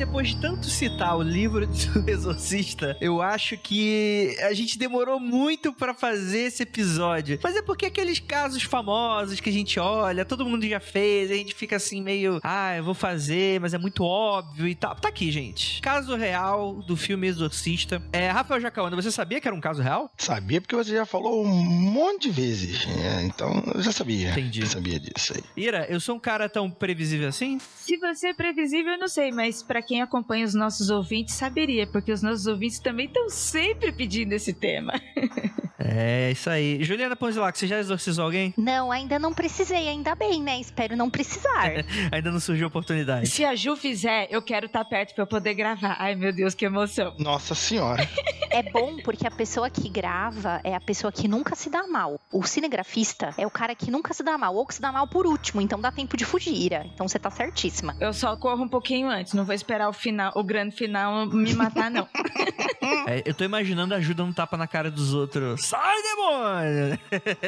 Depois de tanto citar o livro do Exorcista, eu acho que a gente demorou muito para fazer esse episódio. Mas é porque aqueles casos famosos que a gente olha, todo mundo já fez, a gente fica assim meio, ah, eu vou fazer, mas é muito óbvio e tal. Tá aqui, gente. Caso real do filme Exorcista. É, Rafael Jacaúna, você sabia que era um caso real? Sabia porque você já falou um monte de vezes. É, então eu já sabia. Entendi. Eu sabia disso aí. Ira, eu sou um cara tão previsível assim? Se você é previsível, eu não sei, mas para quem acompanha os nossos ouvintes, saberia, porque os nossos ouvintes também estão sempre pedindo esse tema. É, isso aí. Juliana Ponzilac, você já exorcizou alguém? Não, ainda não precisei, ainda bem, né? Espero não precisar. ainda não surgiu oportunidade. Se a Ju fizer, eu quero estar tá perto pra eu poder gravar. Ai, meu Deus, que emoção. Nossa senhora. é bom porque a pessoa que grava é a pessoa que nunca se dá mal. O cinegrafista é o cara que nunca se dá mal, ou que se dá mal por último, então dá tempo de fugir. Então você tá certíssima. Eu só corro um pouquinho antes, não vou esperar o final, o grande final me matar, não. é, eu tô imaginando a ajuda um tapa na cara dos outros. Sai, demônio!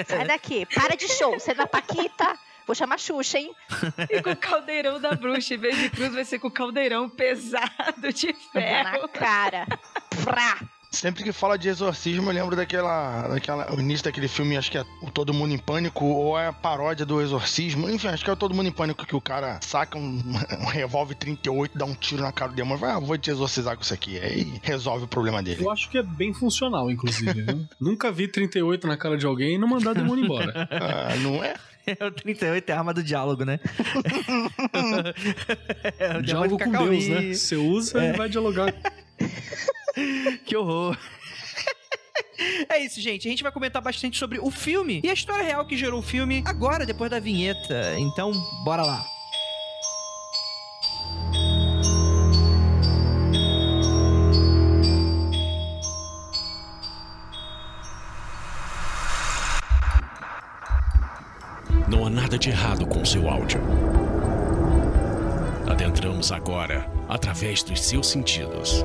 Sai daqui, para de show, você é da Paquita. Vou chamar Xuxa, hein? E com o caldeirão da bruxa, em vez de cruz, vai ser com o caldeirão pesado de ferro. Na cara. Frá. Sempre que fala de exorcismo, eu lembro daquela, daquela. O início daquele filme, acho que é o Todo Mundo em Pânico, ou é a paródia do exorcismo. Enfim, acho que é o Todo Mundo em Pânico que o cara saca um, um revólver 38, dá um tiro na cara do demônio vai, ah, vou te exorcizar com isso aqui. Aí resolve o problema dele. Eu acho que é bem funcional, inclusive. Nunca vi 38 na cara de alguém e não mandar o demônio embora. ah, não é? É o 38 é a arma do diálogo, né? é, o diálogo com Deus, né? Você usa é. e vai dialogar. que horror. É isso, gente. A gente vai comentar bastante sobre o filme e a história real que gerou o filme agora, depois da vinheta. Então, bora lá. Não há nada de errado com seu áudio. Adentramos agora através dos seus sentidos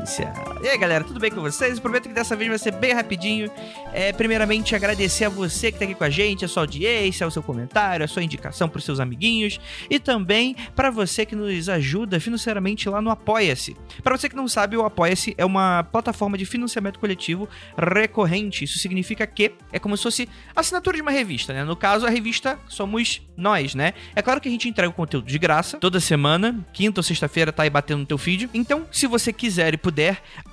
Confidencial. E aí, galera, tudo bem com vocês? prometo que dessa vez vai ser bem rapidinho. É, primeiramente, agradecer a você que tá aqui com a gente, a sua audiência, o seu comentário, a sua indicação pros seus amiguinhos e também para você que nos ajuda financeiramente lá no Apoia-se. Para você que não sabe, o Apoia-se é uma plataforma de financiamento coletivo recorrente. Isso significa que é como se fosse assinatura de uma revista, né? No caso, a revista somos nós, né? É claro que a gente entrega o conteúdo de graça toda semana, quinta ou sexta-feira tá aí batendo no teu feed. Então, se você quiser e puder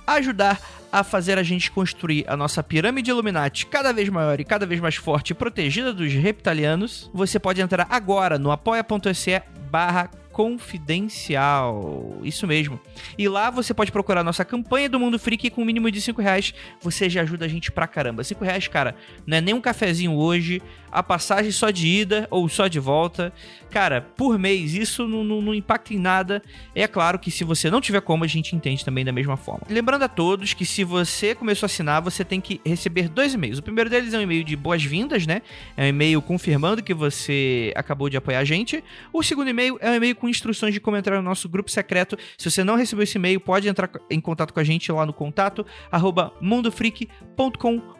ajudar a fazer a gente construir a nossa pirâmide Illuminati cada vez maior e cada vez mais forte e protegida dos reptilianos, você pode entrar agora no apoia.se barra confidencial. Isso mesmo. E lá você pode procurar nossa campanha do Mundo Freak com um mínimo de 5 reais. Você já ajuda a gente pra caramba. 5 reais, cara, não é nem um cafezinho hoje, a passagem só de ida ou só de volta. Cara, por mês, isso não, não, não impacta em nada. É claro que se você não tiver como, a gente entende também da mesma forma. Lembrando a todos que se você começou a assinar, você tem que receber dois e-mails. O primeiro deles é um e-mail de boas-vindas, né? É um e-mail confirmando que você acabou de apoiar a gente. O segundo e-mail é um e-mail com instruções de comentário no nosso grupo secreto. Se você não recebeu esse e-mail, pode entrar em contato com a gente lá no contato arroba mundofreak.com.br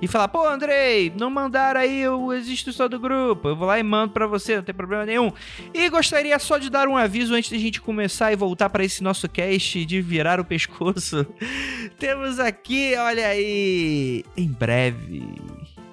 e falar, pô, Andrei, não mandaram aí o Existe Só do Grupo. Eu vou lá e mando para você, não tem problema nenhum. E gostaria só de dar um aviso antes de a gente começar e voltar para esse nosso cast de virar o pescoço. Temos aqui, olha aí, em breve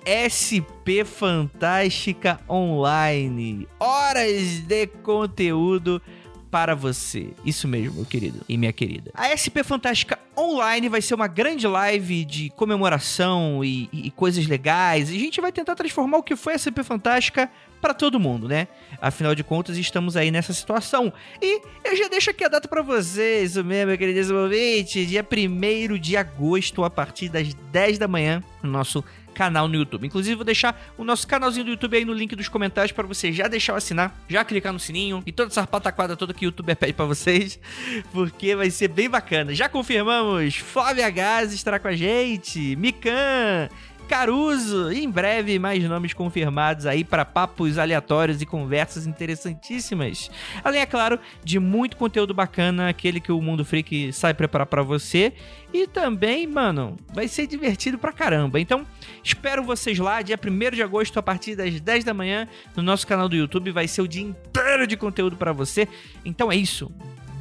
SP Fantástica Online. Horas de conteúdo para você. Isso mesmo, meu querido e minha querida. A SP Fantástica Online vai ser uma grande live de comemoração e, e, e coisas legais. E a gente vai tentar transformar o que foi a SP Fantástica para todo mundo, né? Afinal de contas, estamos aí nessa situação. E eu já deixo aqui a data para vocês, o mesmo, meu queridíssimo ouvinte, dia 1 de agosto, a partir das 10 da manhã, no nosso canal no YouTube. Inclusive, vou deixar o nosso canalzinho do YouTube aí no link dos comentários para você já deixar o assinar, já clicar no sininho e toda essa pataquada toda que o YouTube pede para vocês, porque vai ser bem bacana. Já confirmamos, Flávia Gás estará com a gente, Mikan, Caruso. E em breve, mais nomes confirmados aí para papos aleatórios e conversas interessantíssimas. Além, é claro, de muito conteúdo bacana, aquele que o Mundo Freak sai preparar para você. E também, mano, vai ser divertido pra caramba. Então, espero vocês lá, dia 1 de agosto, a partir das 10 da manhã, no nosso canal do YouTube. Vai ser o dia inteiro de conteúdo para você. Então é isso.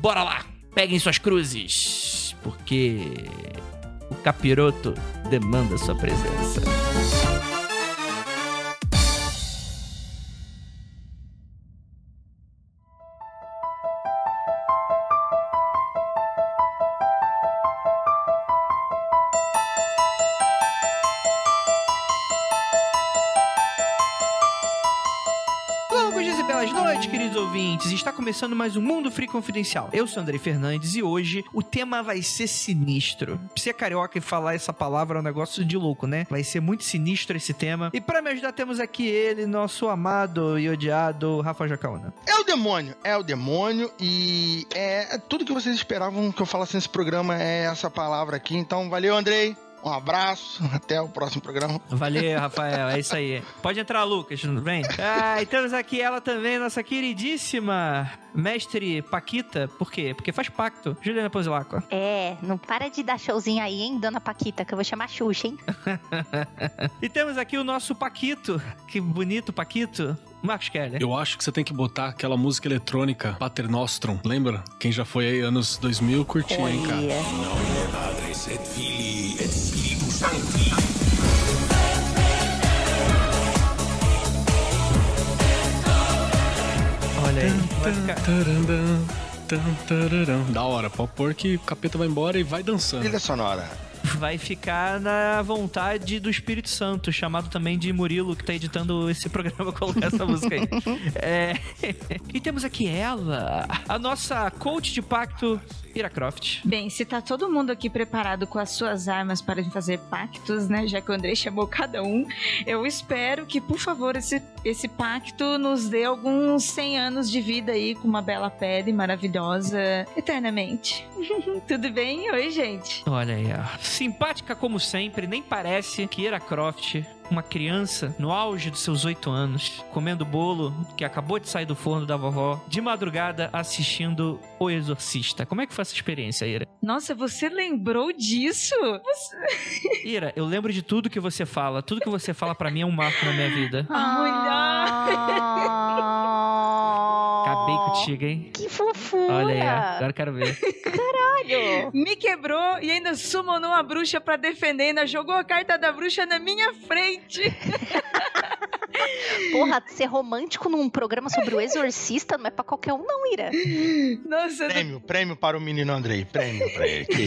Bora lá! Peguem suas cruzes, porque o capiroto demanda sua presença. Começando mais um Mundo Free Confidencial. Eu sou Andrei Fernandes e hoje o tema vai ser sinistro. Ser carioca e falar essa palavra é um negócio de louco, né? Vai ser muito sinistro esse tema. E para me ajudar temos aqui ele, nosso amado e odiado Rafa Jacaúna. É o demônio, é o demônio e é tudo que vocês esperavam que eu falasse nesse programa é essa palavra aqui. Então, valeu, Andrei. Um abraço, até o próximo programa. Valeu, Rafael, é isso aí. Pode entrar, Lucas, tudo bem? Ah, e temos aqui ela também, nossa queridíssima mestre Paquita. Por quê? Porque faz pacto. Juliana Pozilaco. É, não para de dar showzinho aí, hein, dona Paquita, que eu vou chamar Xuxa, hein? E temos aqui o nosso Paquito. Que bonito Paquito. Marcos Keller. Eu acho que você tem que botar aquela música eletrônica Pater Nostrum, lembra? Quem já foi aí anos 2000 curtiu, hein, cara? Olha. Olha aí. Vai ficar... Da hora, pode pôr que o capeta vai embora e vai dançando. Trilha sonora. Vai ficar na vontade do Espírito Santo, chamado também de Murilo, que tá editando esse programa, colocar essa música aí. É... E temos aqui ela, a nossa coach de pacto, Ira Croft. Bem, se tá todo mundo aqui preparado com as suas armas para fazer pactos, né? Já que o André chamou cada um, eu espero que, por favor, esse, esse pacto nos dê alguns 100 anos de vida aí com uma bela pele maravilhosa eternamente. Tudo bem? Oi, gente. Olha aí, ó. Simpática como sempre, nem parece que Ira Croft, uma criança no auge dos seus oito anos, comendo bolo que acabou de sair do forno da vovó, de madrugada assistindo O Exorcista. Como é que foi essa experiência, Ira? Nossa, você lembrou disso? Você... Ira, eu lembro de tudo que você fala. Tudo que você fala pra mim é um marco na minha vida. Acabei contigo, hein? Que fofura! Olha aí, agora eu quero ver. Me quebrou e ainda summonou a bruxa pra defender, ainda jogou a carta da bruxa na minha frente. Porra, ser romântico num programa sobre o exorcista não é pra qualquer um, não, Ira. Nossa, Prêmio, prêmio para o menino Andrei. Prêmio pra ele. Que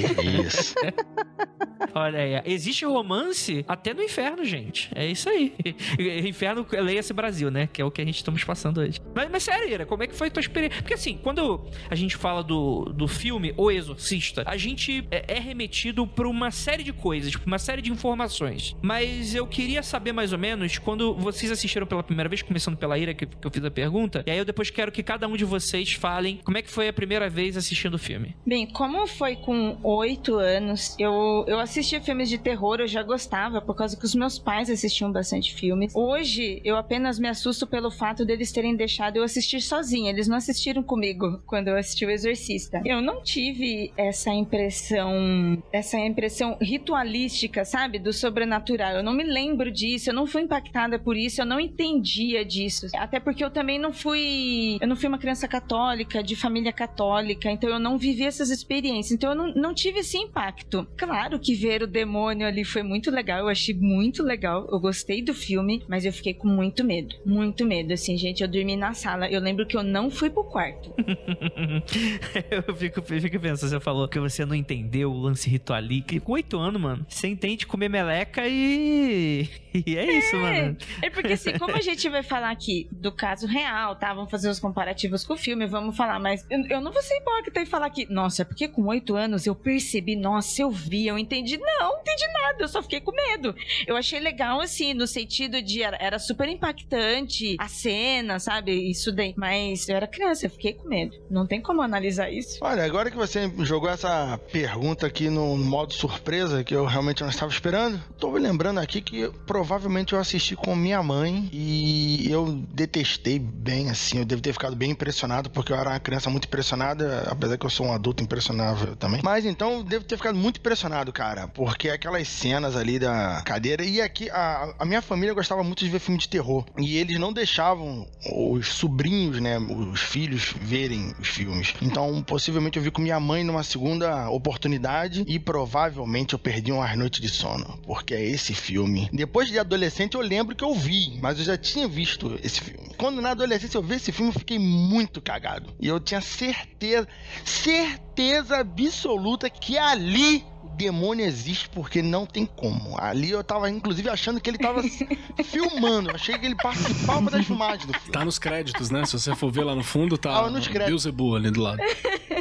isso. Olha aí, existe romance até no inferno, gente. É isso aí. Inferno, leia-se Brasil, né? Que é o que a gente estamos passando hoje. Mas, mas sério, Ira, como é que foi a tua experiência? Porque assim, quando a gente fala do, do filme O Exorcista, a gente é, é remetido pra uma série de coisas, pra uma série de informações. Mas eu queria saber mais ou menos, quando vocês assistiram pela primeira vez, começando pela Ira, que, que eu fiz a pergunta, e aí eu depois quero que cada um de vocês falem como é que foi a primeira vez assistindo o filme. Bem, como foi com oito anos, eu, eu assistia filmes de terror, eu já gostava, por causa que os meus pais assistiam bastante filmes. Hoje, eu apenas me assusto pelo fato deles terem deixado eu assistir sozinha. Eles não assistiram comigo quando eu assisti o Exorcista. Eu não tive essa impressão, essa impressão ritualística, sabe? Do sobrenatural. Eu não me lembro disso, eu não fui impactada por isso, eu não entendia disso. Até porque eu também não fui. Eu não fui uma criança católica, de família católica, então eu não vivi essas experiências. Então eu não, não tive esse impacto. Claro que ver o demônio ali foi muito legal, eu achei muito legal. Eu gostei do filme, mas eu fiquei com muito medo. Muito medo, assim, gente. Eu dormi na sala. Eu lembro que eu não fui pro quarto. eu, fico, eu fico pensando, você falou que você não entendeu o lance ritualístico. Com oito anos, mano, você entende comer meleca e. E é isso, mano. É porque assim, como a gente vai falar aqui do caso real, tá? Vamos fazer os comparativos com o filme, vamos falar, mas eu, eu não vou ser hipócrita e falar que, nossa, é porque com oito anos eu percebi, nossa, eu vi, eu entendi entendi. Não, entendi nada. Eu só fiquei com medo. Eu achei legal, assim, no sentido de era, era super impactante a cena, sabe? Isso daí. Mas eu era criança, eu fiquei com medo. Não tem como analisar isso. Olha, agora que você jogou essa pergunta aqui no modo surpresa, que eu realmente não estava esperando, tô me lembrando aqui que provavelmente eu assisti com minha mãe e eu detestei bem, assim, eu devo ter ficado bem impressionado, porque eu era uma criança muito impressionada, apesar que eu sou um adulto impressionável também. Mas então eu devo ter ficado muito impressionado, cara, porque aquelas cenas ali da cadeira, e aqui a, a minha família gostava muito de ver filme de terror, e eles não deixavam os sobrinhos, né, os filhos verem os filmes. Então, possivelmente eu vi com minha mãe numa segunda oportunidade e provavelmente eu perdi umas noites de sono, porque é esse filme. Depois de adolescente eu lembro que eu vi, mas eu já tinha visto esse filme. Quando na adolescência eu vi esse filme, eu fiquei muito cagado. E eu tinha certeza, certeza absoluta que ali demônio existe porque não tem como. Ali eu tava, inclusive, achando que ele tava filmando. Achei que ele participava das filmagens do filme. Tá nos créditos, né? Se você for ver lá no fundo, tá Tava nos créditos. Beelzebub ali do lado.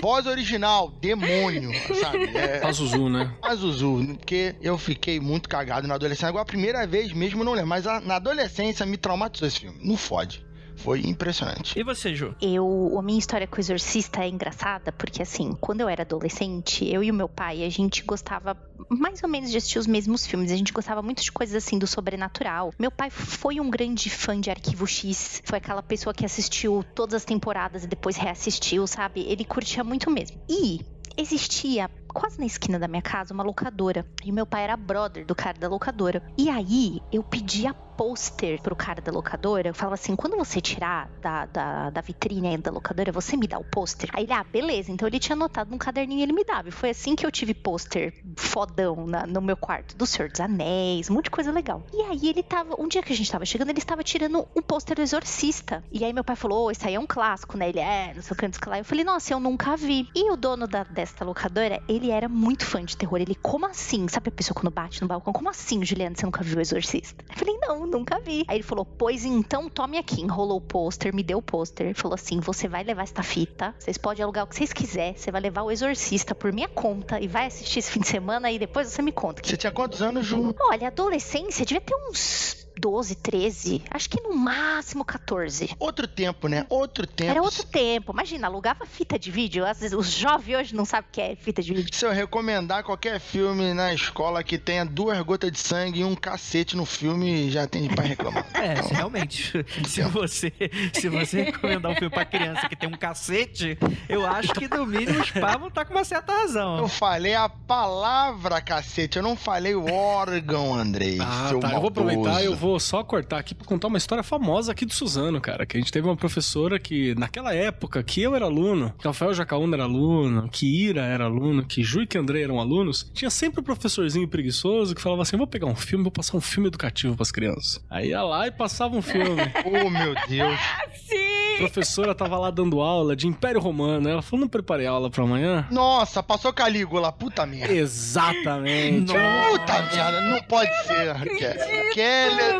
Voz original, demônio, sabe? É, Pazuzu, né? Azuzu, porque eu fiquei muito cagado na adolescência. Agora, a primeira vez mesmo, eu não lembro, mas a- na adolescência me traumatizou esse filme. Não fode. Foi impressionante. E você, Ju? Eu, a minha história com o exorcista é engraçada porque assim, quando eu era adolescente, eu e o meu pai, a gente gostava mais ou menos de assistir os mesmos filmes. A gente gostava muito de coisas assim do sobrenatural. Meu pai foi um grande fã de Arquivo X, foi aquela pessoa que assistiu todas as temporadas e depois reassistiu, sabe? Ele curtia muito mesmo. E existia quase na esquina da minha casa uma locadora. E meu pai era brother do cara da locadora. E aí eu pedia pôster pro cara da locadora. Eu falava assim: quando você tirar da, da, da vitrine da locadora, você me dá o pôster. Aí ele, ah, beleza. Então ele tinha anotado num caderninho e ele me dava. E foi assim que eu tive pôster fodão na- no meu quarto. Do Senhor dos Anéis, um monte de coisa legal. E aí ele tava. Um dia que a gente tava chegando, ele estava tirando um pôster do Exorcista. E aí meu pai falou: "Ô, esse aí é um clássico, né? Ele é, não sei o que, não sei o que lá. Eu falei, nossa, eu nunca vi. E o dono da, desta locadora, ele era muito fã de terror. Ele, como assim? Sabe a pessoa quando bate no balcão? Como assim, Juliana, você nunca viu o Exorcista? Eu falei, não, nunca vi. Aí ele falou, pois então tome aqui. Enrolou o pôster, me deu o pôster. Falou assim: você vai levar esta fita, vocês podem alugar o que vocês quiserem. Você vai levar o Exorcista por minha conta e vai assistir esse fim de semana e depois você me conta. Você tinha quantos anos, Ju? Olha, adolescência devia ter uns 12, 13. Acho que no máximo 14. Outro tempo, né? Outro tempo. Era outro tempo. Imagina, alugava fita de vídeo. Às vezes os jovens hoje não sabem o que é fita de vídeo. Se eu recomendar qualquer filme na escola que tenha duas gotas de sangue e um cacete no filme, já tem pra reclamar. É, se realmente. Se você, se você recomendar um filme pra criança que tem um cacete, eu acho que no mínimo os pais vão estar com uma certa Eu razão. falei a palavra cacete, eu não falei o órgão, Andrei. Ah, seu tá. Eu vou aproveitar e eu vou só cortar aqui pra contar uma história famosa aqui do Suzano, cara. Que a gente teve uma professora que, naquela época, que eu era aluno, que Rafael Jacaúna era aluno, que Ira era aluno, que Ju e que André eram alunos, tinha sempre um professorzinho preguiçoso que falava assim: vou pegar um filme, vou passar um filme educativo pras crianças. Aí ia lá e passava um filme. Oh, meu Deus. Sim! A professora tava lá dando aula de Império Romano. Ela falou: não preparei aula pra amanhã? Nossa, passou Calígula, puta merda. Exatamente. Puta merda, não pode ser. Ke-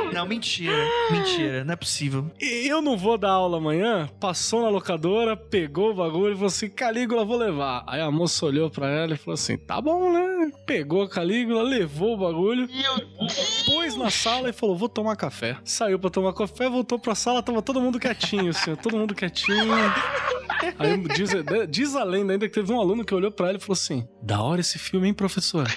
Não, mentira. Mentira, não é possível. Eu não vou dar aula amanhã. Passou na locadora, pegou o bagulho e falou assim: Calígula, vou levar. Aí a moça olhou pra ela e falou assim: tá bom, né? Pegou a Calígula, levou o bagulho, pôs na sala e falou: vou tomar café. Saiu pra tomar café, voltou pra sala, tava todo mundo quietinho, assim, todo mundo quietinho. Aí diz, diz a lenda ainda que teve um aluno que olhou pra ela e falou assim: da hora esse filme, hein, professor?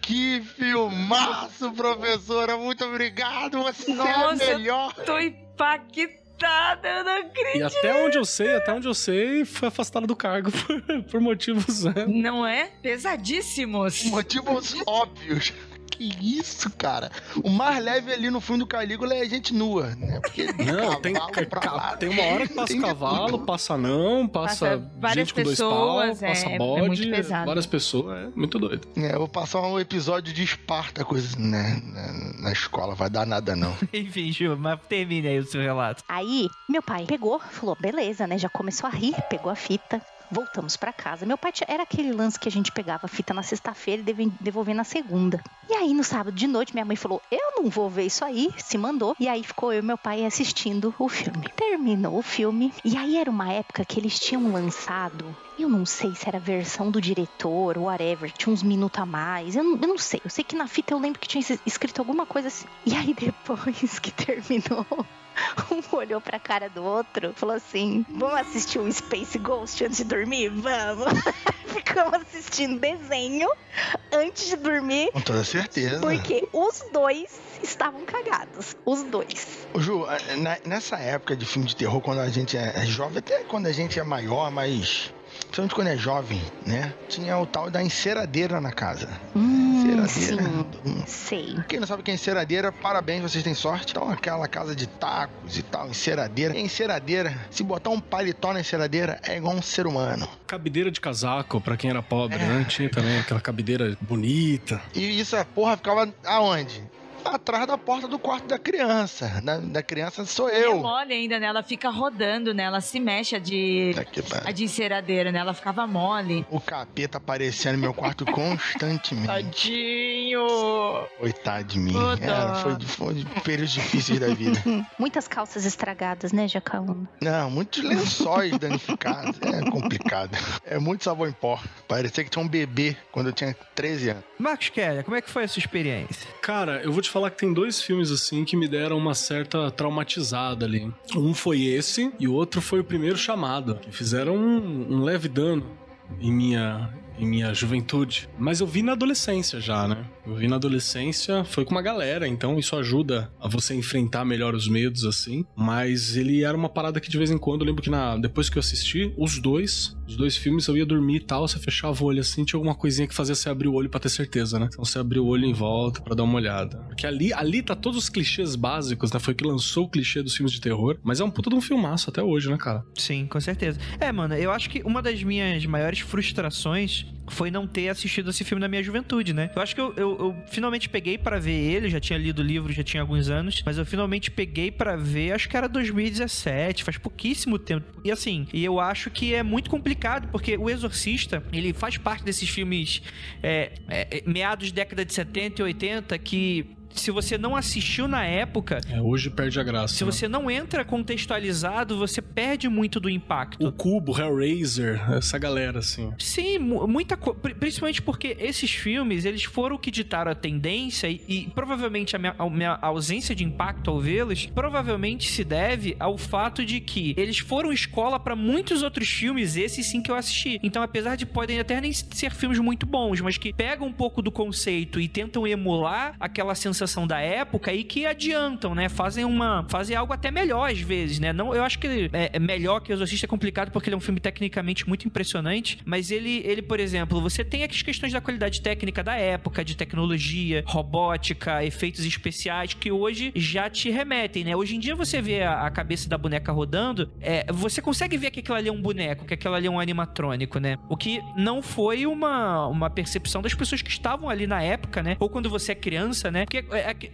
Que filmaço, professora. Muito obrigado. Você Nossa, é a melhor. Tô impactada, eu não acredito. E até onde eu sei, até onde eu sei, foi afastada do cargo por, por motivos. né? Não é? Pesadíssimos. Motivos óbvios. Que isso, cara? O mais leve ali no fundo do Calígula é gente nua, né? Porque Não, tem, lá, tem uma hora que passa cavalo, passa não, passa, Passa gente com dois pessoas, pau, passa é- é bode, pesado. várias pessoas, é muito doido. É, eu vou passar um episódio de Espartacus né, na, na escola, vai dar nada não. Enfim, Ju, mas termine aí o seu relato. Aí, meu pai pegou, falou, beleza, né? Já começou a rir, pegou a fita, Voltamos para casa. Meu pai era aquele lance que a gente pegava a fita na sexta-feira e devolvia na segunda. E aí, no sábado de noite, minha mãe falou: Eu não vou ver isso aí. Se mandou. E aí ficou eu e meu pai assistindo o filme. Terminou o filme. E aí era uma época que eles tinham lançado eu não sei se era a versão do diretor, whatever, tinha uns minutos a mais. Eu não, eu não, sei. Eu sei que na fita eu lembro que tinha escrito alguma coisa assim. E aí depois que terminou, um olhou pra cara do outro, falou assim: Vamos assistir o Space Ghost antes de dormir? Vamos! Ficamos assistindo desenho antes de dormir. Com toda certeza. Porque os dois estavam cagados. Os dois. Ju, nessa época de filme de terror, quando a gente é jovem, até quando a gente é maior, mas principalmente quando é jovem, né? Tinha o tal da enceradeira na casa. Hum, enceradeira. Sim, hum. sei. Quem não sabe o que é enceradeira, parabéns, vocês têm sorte. Então, aquela casa de tacos e tal, enceradeira. E enceradeira, se botar um paletó na enceradeira, é igual um ser humano. Cabideira de casaco, pra quem era pobre, é. né? Tinha também aquela cabideira bonita. E isso, a porra, ficava aonde? Atrás da porta do quarto da criança. Da, da criança sou eu. É mole ainda, né? Ela fica rodando, né? Ela se mexe a de, a de enceradeira, né? Ela ficava mole. O capeta aparecendo no meu quarto constantemente. Tadinho! Coitado de mim. É, foi, foi períodos difíceis da vida. Muitas calças estragadas, né, Jacaúna? Não, muitos lençóis danificados. É complicado. É muito sabor em pó. Parecia que tinha um bebê quando eu tinha 13 anos. Marcos Keller, como é que foi a sua experiência? Cara, eu vou te falar que tem dois filmes assim que me deram uma certa traumatizada ali. Um foi esse e o outro foi o primeiro chamado, que fizeram um, um leve dano em minha em minha juventude. Mas eu vi na adolescência já, né? Eu vi na adolescência, foi com uma galera, então isso ajuda a você enfrentar melhor os medos, assim. Mas ele era uma parada que de vez em quando, eu lembro que na, depois que eu assisti, os dois, os dois filmes, eu ia dormir e tal, você fechava o olho assim, tinha alguma coisinha que fazia você abrir o olho para ter certeza, né? Então você abria o olho em volta para dar uma olhada. Porque ali, ali tá todos os clichês básicos, né? Foi que lançou o clichê dos filmes de terror, mas é um puta de um filmaço até hoje, né, cara? Sim, com certeza. É, mano, eu acho que uma das minhas maiores frustrações foi não ter assistido esse filme na minha juventude, né? Eu acho que eu, eu, eu finalmente peguei para ver ele, já tinha lido o livro, já tinha alguns anos, mas eu finalmente peguei para ver, acho que era 2017, faz pouquíssimo tempo. E assim, e eu acho que é muito complicado, porque O Exorcista, ele faz parte desses filmes é, é, meados década de 70 e 80 que se você não assistiu na época. É, hoje perde a graça. Se né? você não entra contextualizado, você perde muito do impacto. O Cubo, Hellraiser, essa galera, assim. Sim, muita coisa. Principalmente porque esses filmes, eles foram o que ditaram a tendência e, e provavelmente a minha, a minha, ausência de impacto ao vê-los provavelmente se deve ao fato de que eles foram escola para muitos outros filmes, esses sim que eu assisti. Então, apesar de podem até nem ser filmes muito bons, mas que pegam um pouco do conceito e tentam emular aquela sensação sensação da época e que adiantam, né? Fazem uma. Fazem algo até melhor às vezes, né? Não, eu acho que é, é melhor que o Exorcista é complicado porque ele é um filme tecnicamente muito impressionante, mas ele, ele, por exemplo, você tem as questões da qualidade técnica da época, de tecnologia, robótica, efeitos especiais, que hoje já te remetem, né? Hoje em dia você vê a, a cabeça da boneca rodando, é, você consegue ver que aquilo ali é um boneco, que aquilo ali é um animatrônico, né? O que não foi uma, uma percepção das pessoas que estavam ali na época, né? Ou quando você é criança, né? Porque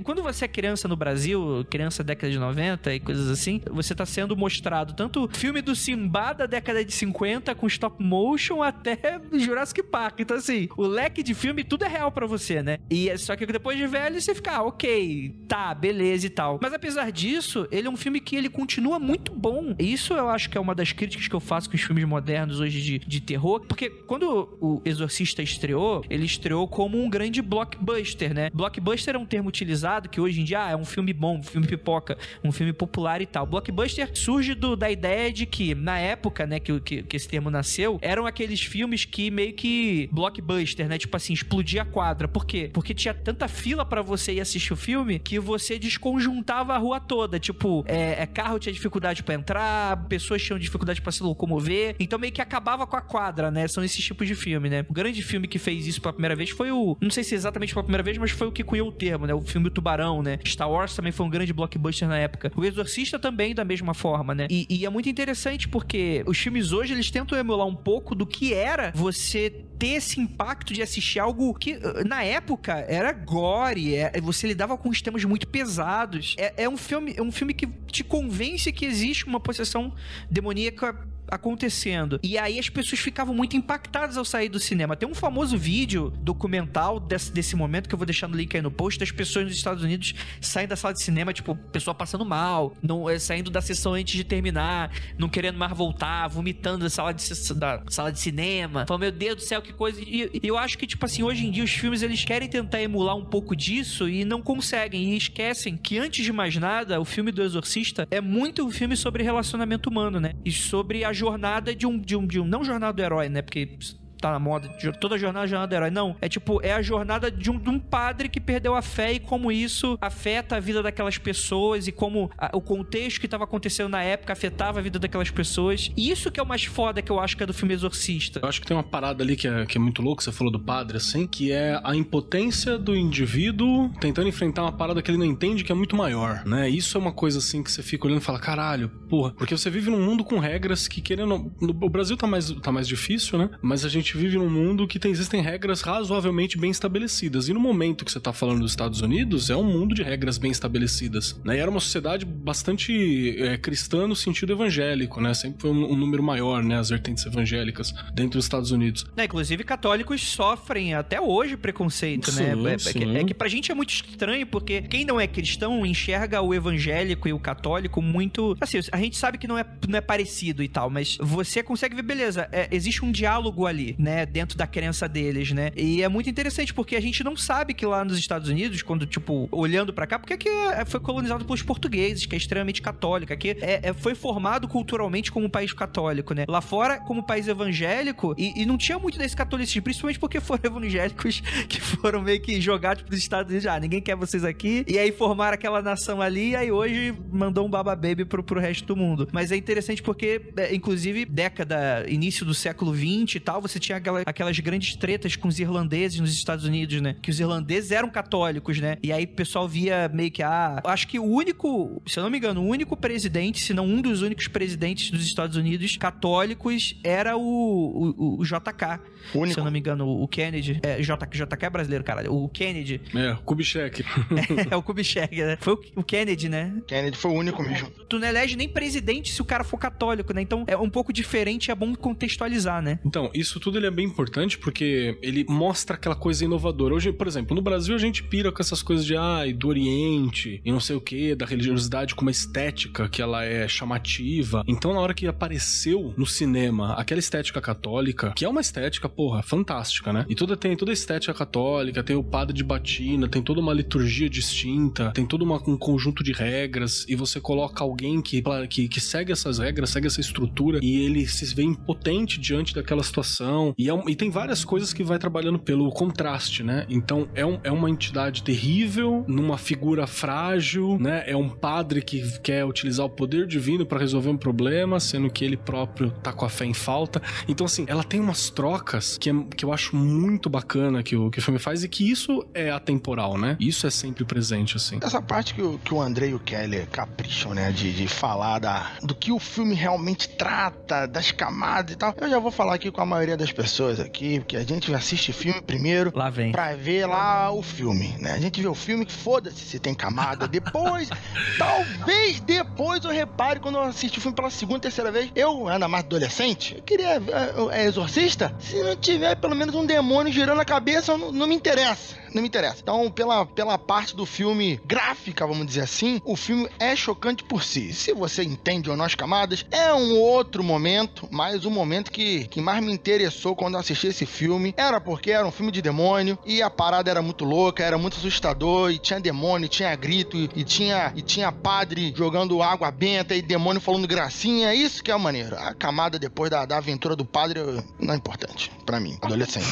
quando você é criança no Brasil, criança da década de 90 e coisas assim, você tá sendo mostrado tanto filme do Simba da década de 50 com stop motion até Jurassic Park. Então, assim, o leque de filme, tudo é real para você, né? E é só que depois de velho, você fica, ah, ok, tá, beleza e tal. Mas apesar disso, ele é um filme que ele continua muito bom. Isso eu acho que é uma das críticas que eu faço com os filmes modernos hoje de, de terror, porque quando o Exorcista estreou, ele estreou como um grande blockbuster, né? Blockbuster é um termo utilizado, que hoje em dia ah, é um filme bom, um filme pipoca, um filme popular e tal. Blockbuster surge do, da ideia de que, na época, né, que, que, que, esse termo nasceu, eram aqueles filmes que meio que blockbuster, né? Tipo assim, explodia a quadra. Por quê? Porque tinha tanta fila para você ir assistir o filme que você desconjuntava a rua toda. Tipo, é, é carro tinha dificuldade para entrar, pessoas tinham dificuldade para se locomover. Então meio que acabava com a quadra, né? São esses tipos de filme, né? O grande filme que fez isso pela primeira vez foi o. Não sei se exatamente pela primeira vez, mas foi o que cunhou o termo, né? O filme Tubarão, né? Star Wars também foi um grande blockbuster na época. O Exorcista também da mesma forma, né? E, e é muito interessante porque os filmes hoje eles tentam emular um pouco do que era você ter esse impacto de assistir algo que na época era gore, é, você lidava com temas muito pesados. É, é um filme, é um filme que te convence que existe uma possessão demoníaca acontecendo. E aí as pessoas ficavam muito impactadas ao sair do cinema. Tem um famoso vídeo documental desse, desse momento que eu vou deixar no link aí no post das pessoas nos Estados Unidos saindo da sala de cinema, tipo, pessoa passando mal, não, é, saindo da sessão antes de terminar, não querendo mais voltar, vomitando da sala de, da sala de cinema. Falando, meu Deus do céu, que coisa. E eu acho que, tipo assim, hoje em dia os filmes eles querem tentar emular um pouco disso e não conseguem. E esquecem que, antes de mais nada, o filme do Exorcista é muito um filme sobre relacionamento humano, né? E sobre a jornada de um. De um, de um não jornada do herói, né? Porque tá na moda, toda jornada é jornada do herói. Não, é tipo, é a jornada de um, de um, padre que perdeu a fé e como isso afeta a vida daquelas pessoas e como a, o contexto que tava acontecendo na época afetava a vida daquelas pessoas. E isso que é o mais foda que eu acho que é do filme Exorcista. Eu acho que tem uma parada ali que é, que é muito louca, você falou do padre, assim, que é a impotência do indivíduo tentando enfrentar uma parada que ele não entende que é muito maior, né? Isso é uma coisa assim que você fica olhando e fala, caralho, porra, porque você vive num mundo com regras que querendo. O Brasil tá mais, tá mais difícil, né? Mas a gente gente vive num mundo que tem, existem regras razoavelmente bem estabelecidas. E no momento que você está falando dos Estados Unidos, é um mundo de regras bem estabelecidas. Né? E era uma sociedade bastante é, cristã no sentido evangélico, né? Sempre foi um, um, número maior, né? As vertentes evangélicas dentro dos Estados Unidos. É, inclusive, católicos sofrem até hoje preconceito, sim, né? É, sim. É, que, é que pra gente é muito estranho, porque quem não é cristão enxerga o evangélico e o católico muito. Assim, a gente sabe que não é, não é parecido e tal, mas você consegue ver, beleza, é, existe um diálogo ali né, dentro da crença deles, né? E é muito interessante porque a gente não sabe que lá nos Estados Unidos, quando, tipo, olhando para cá, porque aqui é, foi colonizado pelos portugueses, que é extremamente católica, aqui é, é, foi formado culturalmente como um país católico, né? Lá fora, como país evangélico, e, e não tinha muito desse catolicismo, principalmente porque foram evangélicos que foram meio que jogados pros Estados Unidos, ah, ninguém quer vocês aqui, e aí formaram aquela nação ali, e aí hoje mandou um baba baby pro, pro resto do mundo. Mas é interessante porque, é, inclusive, década, início do século 20 e tal, você tinha tinha aquela, aquelas grandes tretas com os irlandeses nos Estados Unidos, né? Que os irlandeses eram católicos, né? E aí o pessoal via meio que, ah, acho que o único, se eu não me engano, o único presidente, se não um dos únicos presidentes dos Estados Unidos católicos era o, o, o JK. Único. Se eu não me engano, o Kennedy. É, JK, JK é brasileiro, caralho. O Kennedy. É, Kubitschek. é, é, o Kubitschek, né? Foi o, o, Kennedy, né? Kennedy foi o único mesmo. Tu não elege nem presidente se o cara for católico, né? Então é um pouco diferente, é bom contextualizar, né? Então, isso tudo ele é bem importante porque ele mostra aquela coisa inovadora. Hoje, por exemplo, no Brasil a gente pira com essas coisas de ai, do Oriente e não sei o que, da religiosidade com uma estética que ela é chamativa. Então, na hora que apareceu no cinema aquela estética católica, que é uma estética, porra, fantástica, né? E toda tem toda a estética católica, tem o padre de batina, tem toda uma liturgia distinta, tem todo uma, um conjunto de regras e você coloca alguém que, que, que segue essas regras, segue essa estrutura e ele se vê impotente diante daquela situação e, é um, e tem várias coisas que vai trabalhando pelo contraste, né? Então é, um, é uma entidade terrível, numa figura frágil, né? É um padre que quer utilizar o poder divino para resolver um problema, sendo que ele próprio tá com a fé em falta. Então, assim, ela tem umas trocas que, é, que eu acho muito bacana que o, que o filme faz e que isso é atemporal, né? Isso é sempre presente, assim. Essa parte que o, que o André e o Kelly capricham, né? De, de falar da, do que o filme realmente trata, das camadas e tal. Eu já vou falar aqui com a maioria das pessoas pessoas aqui, porque a gente assiste filme primeiro lá vem. pra ver lá o filme, né? A gente vê o filme que foda-se se tem camada. Depois, talvez depois eu repare quando eu assisto o filme pela segunda, terceira vez. Eu, ainda mais adolescente, eu queria. É, é exorcista? Se não tiver pelo menos um demônio girando a cabeça, não, não me interessa não me interessa. Então, pela, pela parte do filme gráfica, vamos dizer assim, o filme é chocante por si. Se você entende ou não as camadas, é um outro momento, mas o momento que, que mais me interessou quando eu assisti esse filme era porque era um filme de demônio e a parada era muito louca, era muito assustador e tinha demônio, tinha grito e, e tinha e tinha padre jogando água benta e demônio falando gracinha. Isso que é maneiro. A camada depois da, da aventura do padre não é importante para mim, adolescente.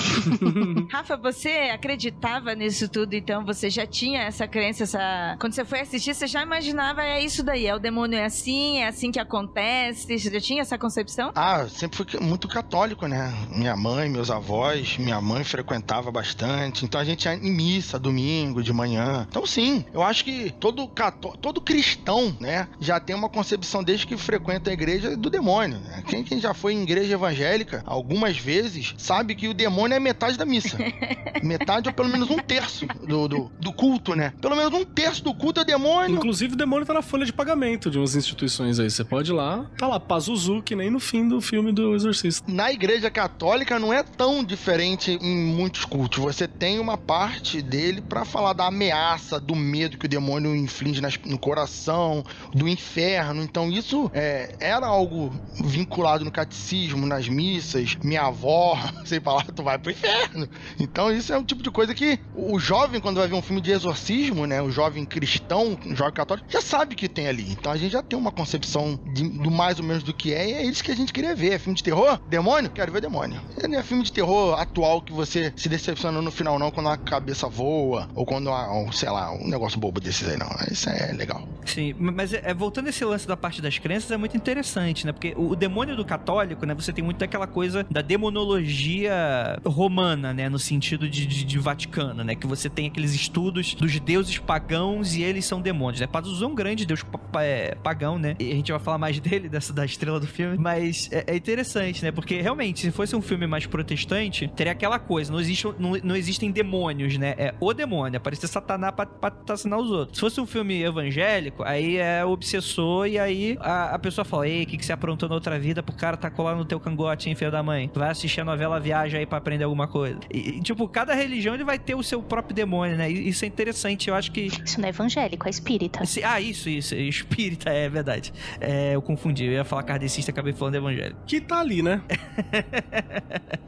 Rafa, você acreditava acreditava nisso tudo, então você já tinha essa crença, essa. Quando você foi assistir, você já imaginava, é isso daí, é o demônio é assim, é assim que acontece. Você já tinha essa concepção? Ah, sempre fui muito católico, né? Minha mãe, meus avós, minha mãe frequentava bastante. Então a gente ia em missa domingo, de manhã. Então, sim, eu acho que todo, cató todo cristão, né, já tem uma concepção desde que frequenta a igreja do demônio. Né? Quem, quem já foi em igreja evangélica algumas vezes sabe que o demônio é metade da missa. metade ou pelo menos um terço do, do, do, culto, né? Pelo menos um terço do culto é demônio. Inclusive, o demônio tá na folha de pagamento de umas instituições aí. Você pode ir lá, tá lá, Pazuzu, que nem no fim do filme do Exorcista. Na igreja católica não é tão diferente em muitos cultos. Você tem uma parte dele para falar da ameaça, do medo que o demônio inflige nas, no coração, do inferno. Então, isso é, era algo vinculado no catecismo, nas missas. Minha avó, sei falar, tu vai pro inferno. Então, isso é um tipo de coisa que o jovem, quando vai ver um filme de exorcismo, né? O jovem cristão, o jovem católico, já sabe que tem ali. Então a gente já tem uma concepção de, do mais ou menos do que é, e é isso que a gente queria ver. É filme de terror? Demônio? Quero ver demônio. Não é filme de terror atual que você se decepciona no final, não, quando a cabeça voa, ou quando, há, sei lá, um negócio bobo desses aí, não. Isso é legal. Sim, mas é, é, voltando esse lance da parte das crenças, é muito interessante, né? Porque o, o demônio do católico, né? Você tem muito daquela coisa da demonologia romana, né? No sentido de, de, de Vaticano, né? Que você tem aqueles estudos dos deuses pagãos e eles são demônios, né? Pazuzu é um grande deus é, pagão, né? E a gente vai falar mais dele, dessa da estrela do filme. Mas é, é, interessante, né? Porque realmente, se fosse um filme mais protestante, teria aquela coisa: não, existe, não, não existem demônios, né? É o demônio, aparecer Satanás pra, pra os outros. Se fosse um filme evangélico, aí é o obsessor e aí a, a pessoa fala: Ei, o que, que você aprontou na outra vida pro cara tá colado no teu cangote, hein, filho da mãe? Vai assistir a novela Viagem aí pra aprender alguma coisa. E, tipo, cada religião ele vai ter o seu próprio demônio, né? Isso é interessante, eu acho que. Isso não é evangélico, é espírita. Ah, isso, isso. Espírita, é verdade. É, eu confundi. Eu ia falar kardecista, acabei falando evangélico. Que tá ali, né?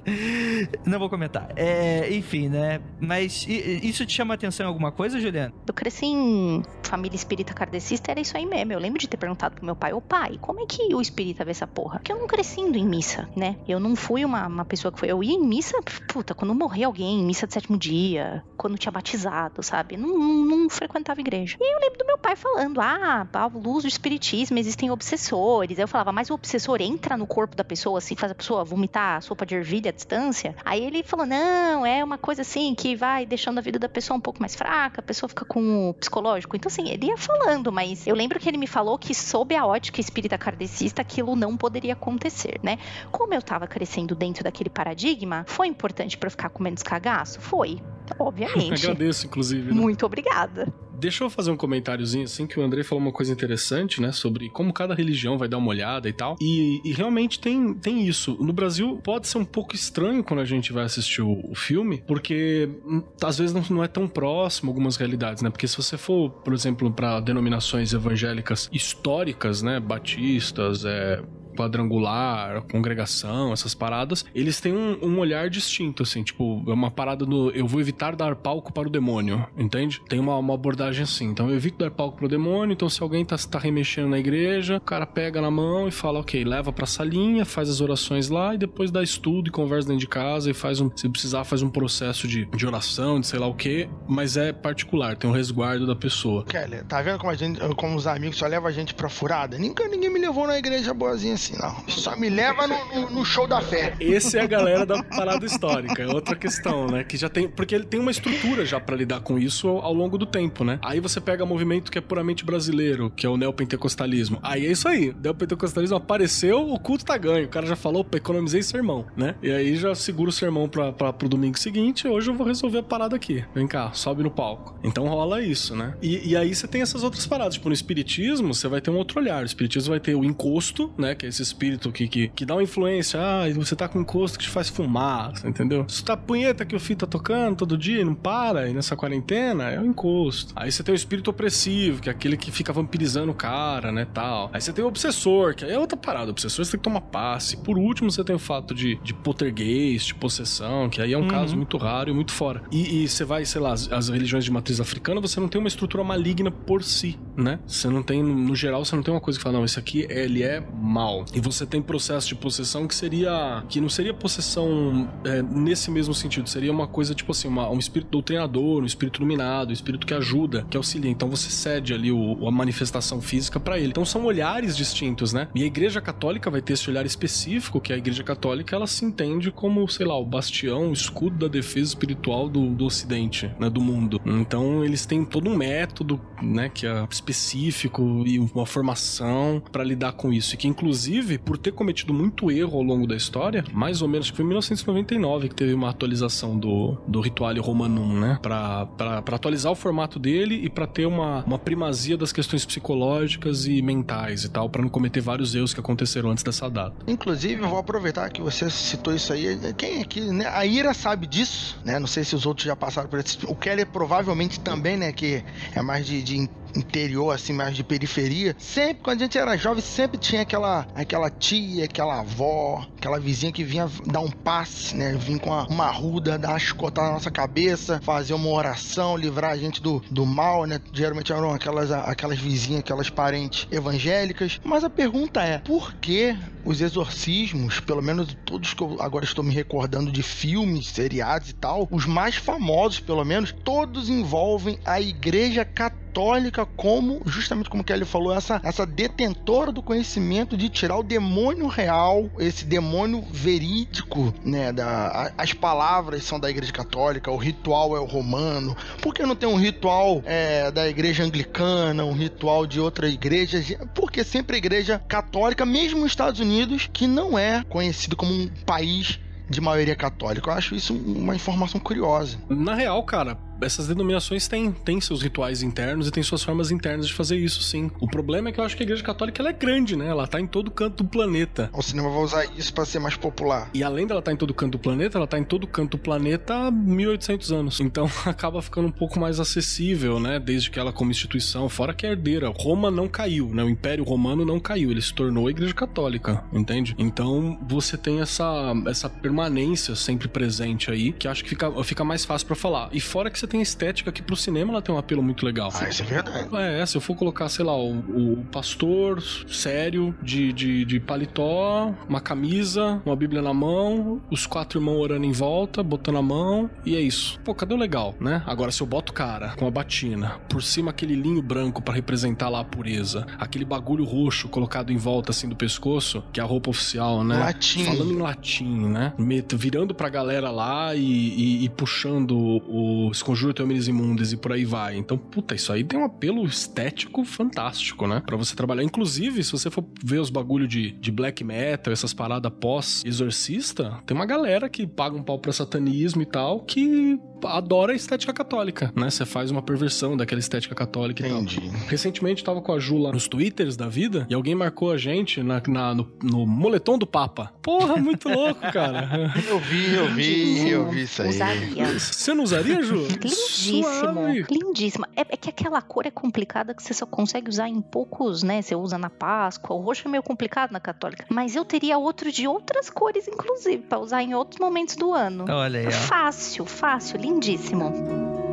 não vou comentar. É, enfim, né? Mas isso te chama atenção em alguma coisa, Juliana? Eu cresci em família espírita kardecista, era isso aí mesmo. Eu lembro de ter perguntado pro meu pai, ô pai, como é que o espírita vê essa porra? Porque eu não cresci indo em missa, né? Eu não fui uma, uma pessoa que foi. Eu ia em missa, puta, quando morria alguém, missa de sétimo dia, quando tinha batizado, sabe? Não, não, não frequentava igreja. E eu lembro do meu pai falando, ah, a luz do espiritismo existem obsessores. Aí eu falava, mas o obsessor entra no corpo da pessoa, assim, faz a pessoa vomitar sopa de ervilha à distância? Aí ele falou, não, é uma coisa assim que vai deixando a vida da pessoa um pouco mais fraca, a pessoa fica com o psicológico. Então, assim, ele ia falando, mas eu lembro que ele me falou que, sob a ótica espírita kardecista, aquilo não poderia acontecer, né? Como eu tava crescendo dentro daquele paradigma, foi importante para ficar com menos cagaço? Foi, obviamente. Agradeço, inclusive. Né? Muito obrigada. Deixa eu fazer um comentáriozinho assim, que o André falou uma coisa interessante, né? Sobre como cada religião vai dar uma olhada e tal. E, e realmente tem, tem isso. No Brasil pode ser um pouco estranho quando a gente vai assistir o, o filme, porque hum, às vezes não, não, é tão próximo algumas realidades, né? Porque se você for, por exemplo, para denominações evangélicas históricas, né? Batistas, é, quadrangular, congregação, essas paradas, eles têm um, um, olhar distinto, assim, tipo, é uma parada do eu vou evitar dar palco para o demônio, entende? Tem uma, uma abordagem assim, então eu evito dar palco para o demônio, então se alguém tá, tá remexendo na igreja, o cara pega na mão e fala, ok, leva pra salinha, faz as orações lá e depois dá estudo e conversa dentro de casa e faz um, se precisar, faz um processo de, de oração, de sei lá o que, mas é particular, tem um resguardo da pessoa. Kelly, tá vendo como a gente, como os amigos só levam a gente pra furada? Nunca ninguém me levou na igreja boazinha assim, não. Só me leva no, no, show da fé. Esse é a galera da parada histórica. É outra questão, né? Que já tem. Porque ele tem uma estrutura já para lidar com isso ao, longo do tempo, né? Aí você pega movimento que é puramente brasileiro, que é o neopentecostalismo. Aí é isso aí. O neopentecostalismo apareceu, o culto tá ganho. O cara já falou, opa, economizei sermão, né? E aí já segura o sermão pra, pra, pro domingo seguinte. Hoje eu vou resolver a parada aqui. Vem cá, sobe no palco. Então rola isso, né? E, e aí você tem essas outras paradas. Tipo, no espiritismo, você vai ter um outro olhar. O espiritismo vai ter o encosto, né? Que é esse espírito que, que, que dá uma influência. Ah, você tá com encosto que te faz fumar, entendeu? Se tá punheta que o filho tá tocando todo dia e não para, e nessa quarentena, é o encosto. Aí você tem o espírito opressivo, que é aquele que fica vampirizando o cara, né, tal. Aí você tem o obsessor, que aí é outra parada. O obsessor você tem que tomar passe. Por último, você tem o fato de, de poltergeist, de possessão, que aí é um uhum. caso muito raro e muito fora. E, e você vai, sei lá, as, as, religiões de matriz africana, você não tem uma estrutura maligna por si, né? Você não tem, no geral, você não tem uma coisa que fala, não, esse aqui, ele é mal. E você tem processo de possessão que seria. que não seria possessão é, nesse mesmo sentido, seria uma coisa tipo assim, uma, um espírito doutrinador, um espírito iluminado, um espírito que ajuda, que auxilia. Então você cede ali o, a manifestação física para ele. Então são olhares distintos, né? E a igreja católica vai ter esse olhar específico, que a igreja católica ela se entende como, sei lá, o bastião, o escudo da defesa espiritual do, do ocidente, né? Do mundo. Então eles têm todo um método, né? Que é específico e uma formação para lidar com isso. E que inclusive inclusive, por ter cometido muito erro ao longo da história, mais ou menos que foi em 1999 que teve uma atualização do, do Rituale Romanum, né? Pra, pra, pra atualizar o formato dele e para ter uma, uma primazia das questões psicológicas e mentais e tal, para não cometer vários erros que aconteceram antes dessa data. Inclusive, eu vou aproveitar que você citou isso aí. Quem aqui, né? A Ira sabe disso, né? Não sei se os outros já passaram por isso. O Kelly provavelmente também, né? Que é mais de, de interior, assim, mais de periferia, sempre, quando a gente era jovem, sempre tinha aquela, aquela tia, aquela avó, aquela vizinha que vinha dar um passe, né? Vinha com uma, uma ruda, dar uma chicotada na nossa cabeça, fazer uma oração, livrar a gente do, do mal, né? Geralmente eram aquelas, aquelas vizinhas, aquelas parentes evangélicas. Mas a pergunta é, por que os exorcismos, pelo menos todos que eu agora estou me recordando de filmes, seriados e tal, os mais famosos, pelo menos, todos envolvem a igreja católica católica como, justamente como que ele falou, essa, essa detentora do conhecimento de tirar o demônio real, esse demônio verídico, né? Da, a, as palavras são da igreja católica, o ritual é o romano. Por que não tem um ritual é, da igreja anglicana, um ritual de outra igreja? Porque sempre a igreja católica, mesmo nos Estados Unidos, que não é conhecido como um país de maioria católica. Eu acho isso uma informação curiosa. Na real, cara, essas denominações têm, têm seus rituais internos e têm suas formas internas de fazer isso, sim. O problema é que eu acho que a Igreja Católica ela é grande, né? Ela tá em todo canto do planeta. O cinema vai usar isso para ser mais popular. E além dela estar tá em todo canto do planeta, ela tá em todo canto do planeta há 1800 anos. Então acaba ficando um pouco mais acessível, né? Desde que ela como instituição, fora que é herdeira. Roma não caiu, né? O Império Romano não caiu, ele se tornou a Igreja Católica, entende? Então você tem essa, essa permanência sempre presente aí, que acho que fica, fica mais fácil para falar. E fora que você tem estética que pro cinema ela tem um apelo muito legal. Ah, isso é verdade. É, se eu for colocar, sei lá, o, o pastor sério de, de, de, paletó, uma camisa, uma bíblia na mão, os quatro irmãos orando em volta, botando a mão, e é isso. Pô, cadê o legal, né? Agora, se eu boto o cara com a batina, por cima aquele linho branco para representar lá a pureza, aquele bagulho roxo colocado em volta assim do pescoço, que é a roupa oficial, né? Latim. Falando em latim, né? Virando pra galera lá e, e, e puxando o esconjuro Conjuro Teu Imundes e por aí vai. Então, puta, isso aí tem um apelo estético fantástico, né? Pra você trabalhar. Inclusive, se você for ver os bagulho de, de black metal, essas paradas pós-exorcista, tem uma galera que paga um pau pra satanismo e tal, que adora a estética católica, né? Você faz uma perversão daquela estética católica Entendi. e tal. Recentemente tava com a Ju lá nos twitters da vida e alguém marcou a gente na, na no, no, moletom do Papa. Porra, muito louco, cara. Eu vi, eu vi, eu vi isso aí. Usaria. Você não usaria, Ju? Lindíssimo, Suave. lindíssimo. É, é, que aquela cor é complicada que você só consegue usar em poucos, né? Você usa na Páscoa. O roxo é meio complicado na católica. Mas eu teria outro de outras cores, inclusive, para usar em outros momentos do ano. Olha aí, ó. Fácil, fácil, lindíssimo lindíssimo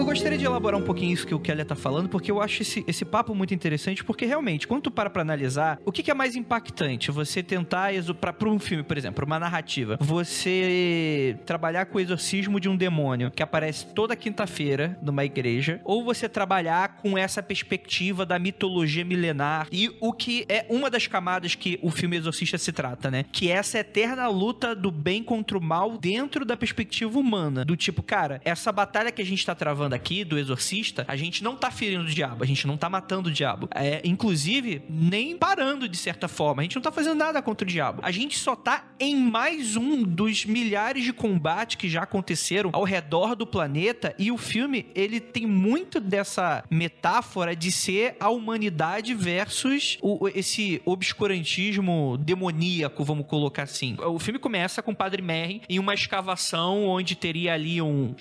eu gostaria de elaborar um pouquinho isso que o Kelly tá falando, porque eu acho esse, esse papo muito interessante, porque realmente, quando tu para pra analisar, o que, que é mais impactante? Você tentar, pra, pra um filme, por exemplo, uma narrativa, você trabalhar com o exorcismo de um demônio que aparece toda quinta-feira numa igreja, ou você trabalhar com essa perspectiva da mitologia milenar e o que é uma das camadas que o filme Exorcista se trata, né? Que é essa eterna luta do bem contra o mal dentro da perspectiva humana. Do tipo, cara, essa batalha que a gente tá travando falando aqui do exorcista, a gente não tá ferindo o diabo, a gente não tá matando o diabo. É, inclusive, nem parando de certa forma. A gente não tá fazendo nada contra o diabo. A gente só tá em mais um dos milhares de combates que já aconteceram ao redor do planeta e o filme, ele tem muito dessa metáfora de ser a humanidade versus o, esse obscurantismo demoníaco, vamos colocar assim. O filme começa com o Padre Merrin em uma escavação onde teria ali um,